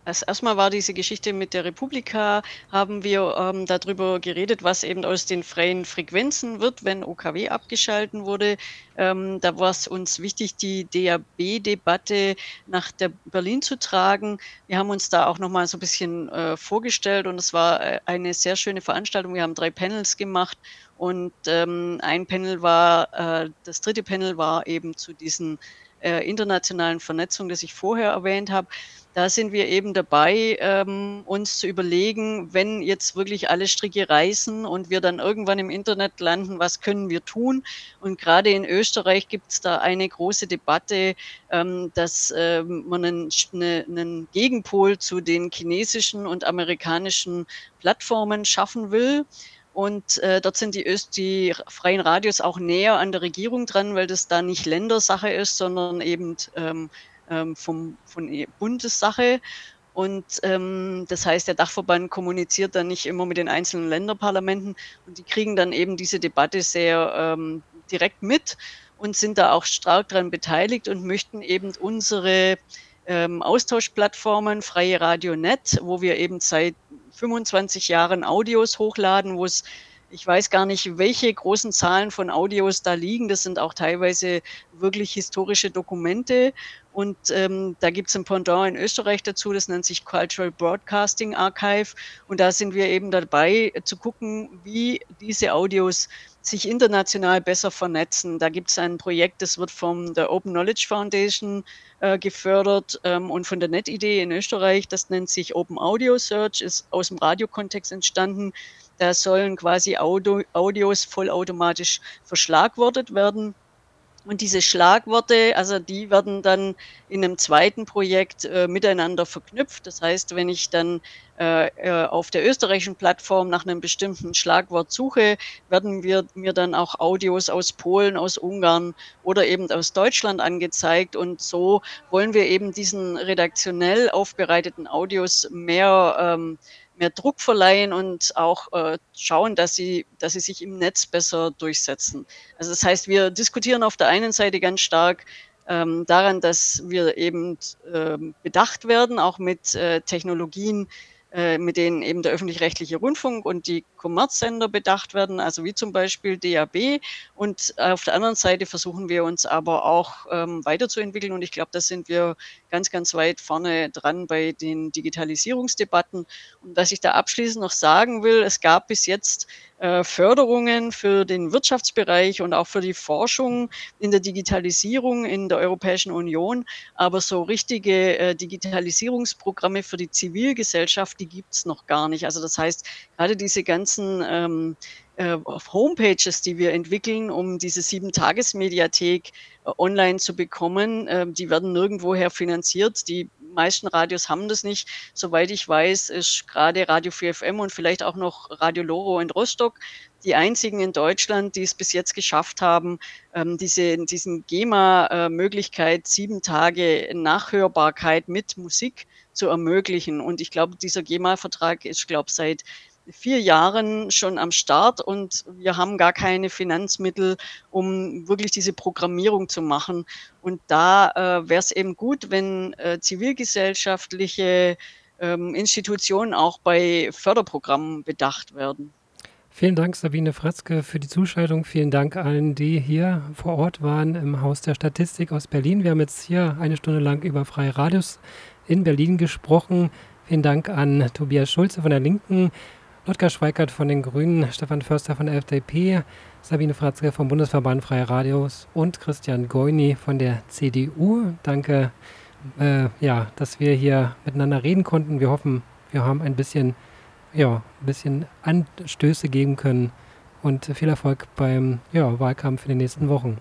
Speaker 7: erstmal war diese Geschichte mit der Republika, haben wir ähm, darüber geredet, was eben aus den freien Frequenzen wird, wenn OKW abgeschalten wurde. Ähm, da war es uns wichtig, die DAB-Debatte nach der Berlin zu tragen. Wir haben uns da auch nochmal so ein bisschen äh, vorgestellt und es war äh, eine sehr schöne Veranstaltung. Wir haben drei Panels gemacht und ähm, ein Panel war, äh, das dritte Panel war eben zu diesen äh, internationalen Vernetzung, das ich vorher erwähnt habe. Da sind wir eben dabei, ähm, uns zu überlegen, wenn jetzt wirklich alle Stricke reißen und wir dann irgendwann im Internet landen, was können wir tun? Und gerade in Österreich gibt es da eine große Debatte, ähm, dass ähm, man einen, eine, einen Gegenpol zu den chinesischen und amerikanischen Plattformen schaffen will. Und äh, dort sind die, Öst die freien Radios auch näher an der Regierung dran, weil das da nicht Ländersache ist, sondern eben ähm, ähm, vom, von e-, Bundessache. Und ähm, das heißt, der Dachverband kommuniziert dann nicht immer mit den einzelnen Länderparlamenten und die kriegen dann eben diese Debatte sehr ähm, direkt mit und sind da auch stark daran beteiligt und möchten eben unsere ähm, Austauschplattformen, Freie Radio Net, wo wir eben seit 25 Jahren Audios hochladen, wo es ich weiß gar nicht, welche großen Zahlen von Audios da liegen. Das sind auch teilweise wirklich historische Dokumente. Und ähm, da gibt es ein Pendant in Österreich dazu, das nennt sich Cultural Broadcasting Archive. Und da sind wir eben dabei zu gucken, wie diese Audios sich international besser vernetzen. Da gibt es ein Projekt, das wird von der Open Knowledge Foundation äh, gefördert ähm, und von der NetID in Österreich. Das nennt sich Open Audio Search, ist aus dem Radiokontext entstanden. Da sollen quasi Audio, Audios vollautomatisch verschlagwortet werden und diese Schlagworte, also die werden dann in einem zweiten Projekt äh, miteinander verknüpft. Das heißt, wenn ich dann äh, äh, auf der österreichischen Plattform nach einem bestimmten Schlagwort suche, werden wir mir dann auch Audios aus Polen, aus Ungarn oder eben aus Deutschland angezeigt. Und so wollen wir eben diesen redaktionell aufbereiteten Audios mehr ähm, mehr Druck verleihen und auch äh, schauen, dass sie, dass sie sich im Netz besser durchsetzen. Also das heißt, wir diskutieren auf der einen Seite ganz stark ähm, daran, dass wir eben äh, bedacht werden, auch mit äh, Technologien, äh, mit denen eben der öffentlich-rechtliche Rundfunk und die Kommerzsender bedacht werden, also wie zum Beispiel DAB. Und auf der anderen Seite versuchen wir uns aber auch ähm, weiterzuentwickeln. Und ich glaube, da sind wir ganz, ganz weit vorne dran bei den Digitalisierungsdebatten. Und was ich da abschließend noch sagen will, es gab bis jetzt äh, Förderungen für den Wirtschaftsbereich und auch für die Forschung in der Digitalisierung in der Europäischen Union. Aber so richtige äh, Digitalisierungsprogramme für die Zivilgesellschaft, die gibt es noch gar nicht. Also das heißt, gerade diese ganzen ähm, äh, Homepages, die wir entwickeln, um diese Sieben-Tages-Mediathek äh, online zu bekommen, äh, die werden nirgendwoher finanziert. Die meisten Radios haben das nicht. Soweit ich weiß, ist gerade Radio 4FM und vielleicht auch noch Radio Loro in Rostock die einzigen in Deutschland, die es bis jetzt geschafft haben, ähm, diese, diesen GEMA-Möglichkeit, sieben Tage Nachhörbarkeit mit Musik zu ermöglichen. Und ich glaube, dieser GEMA-Vertrag ist, glaube seit vier Jahren schon am Start und wir haben gar keine Finanzmittel, um wirklich diese Programmierung zu machen. Und da äh, wäre es eben gut, wenn äh, zivilgesellschaftliche ähm, Institutionen auch bei Förderprogrammen bedacht werden.
Speaker 2: Vielen Dank, Sabine Fratzke, für die Zuschaltung. Vielen Dank allen, die hier vor Ort waren im Haus der Statistik aus Berlin. Wir haben jetzt hier eine Stunde lang über freie Radios in Berlin gesprochen. Vielen Dank an Tobias Schulze von der Linken, Ludger Schweikert von den Grünen, Stefan Förster von der FDP, Sabine Fratzke vom Bundesverband Freie Radios und Christian Goini von der CDU. Danke, äh, ja, dass wir hier miteinander reden konnten. Wir hoffen, wir haben ein bisschen, ja, ein bisschen Anstöße geben können und viel Erfolg beim ja, Wahlkampf in den nächsten Wochen.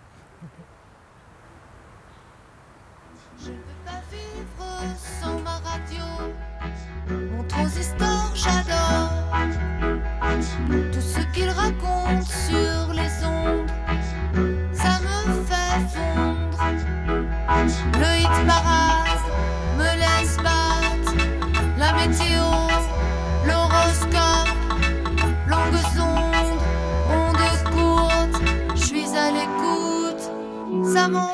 Speaker 9: estamos.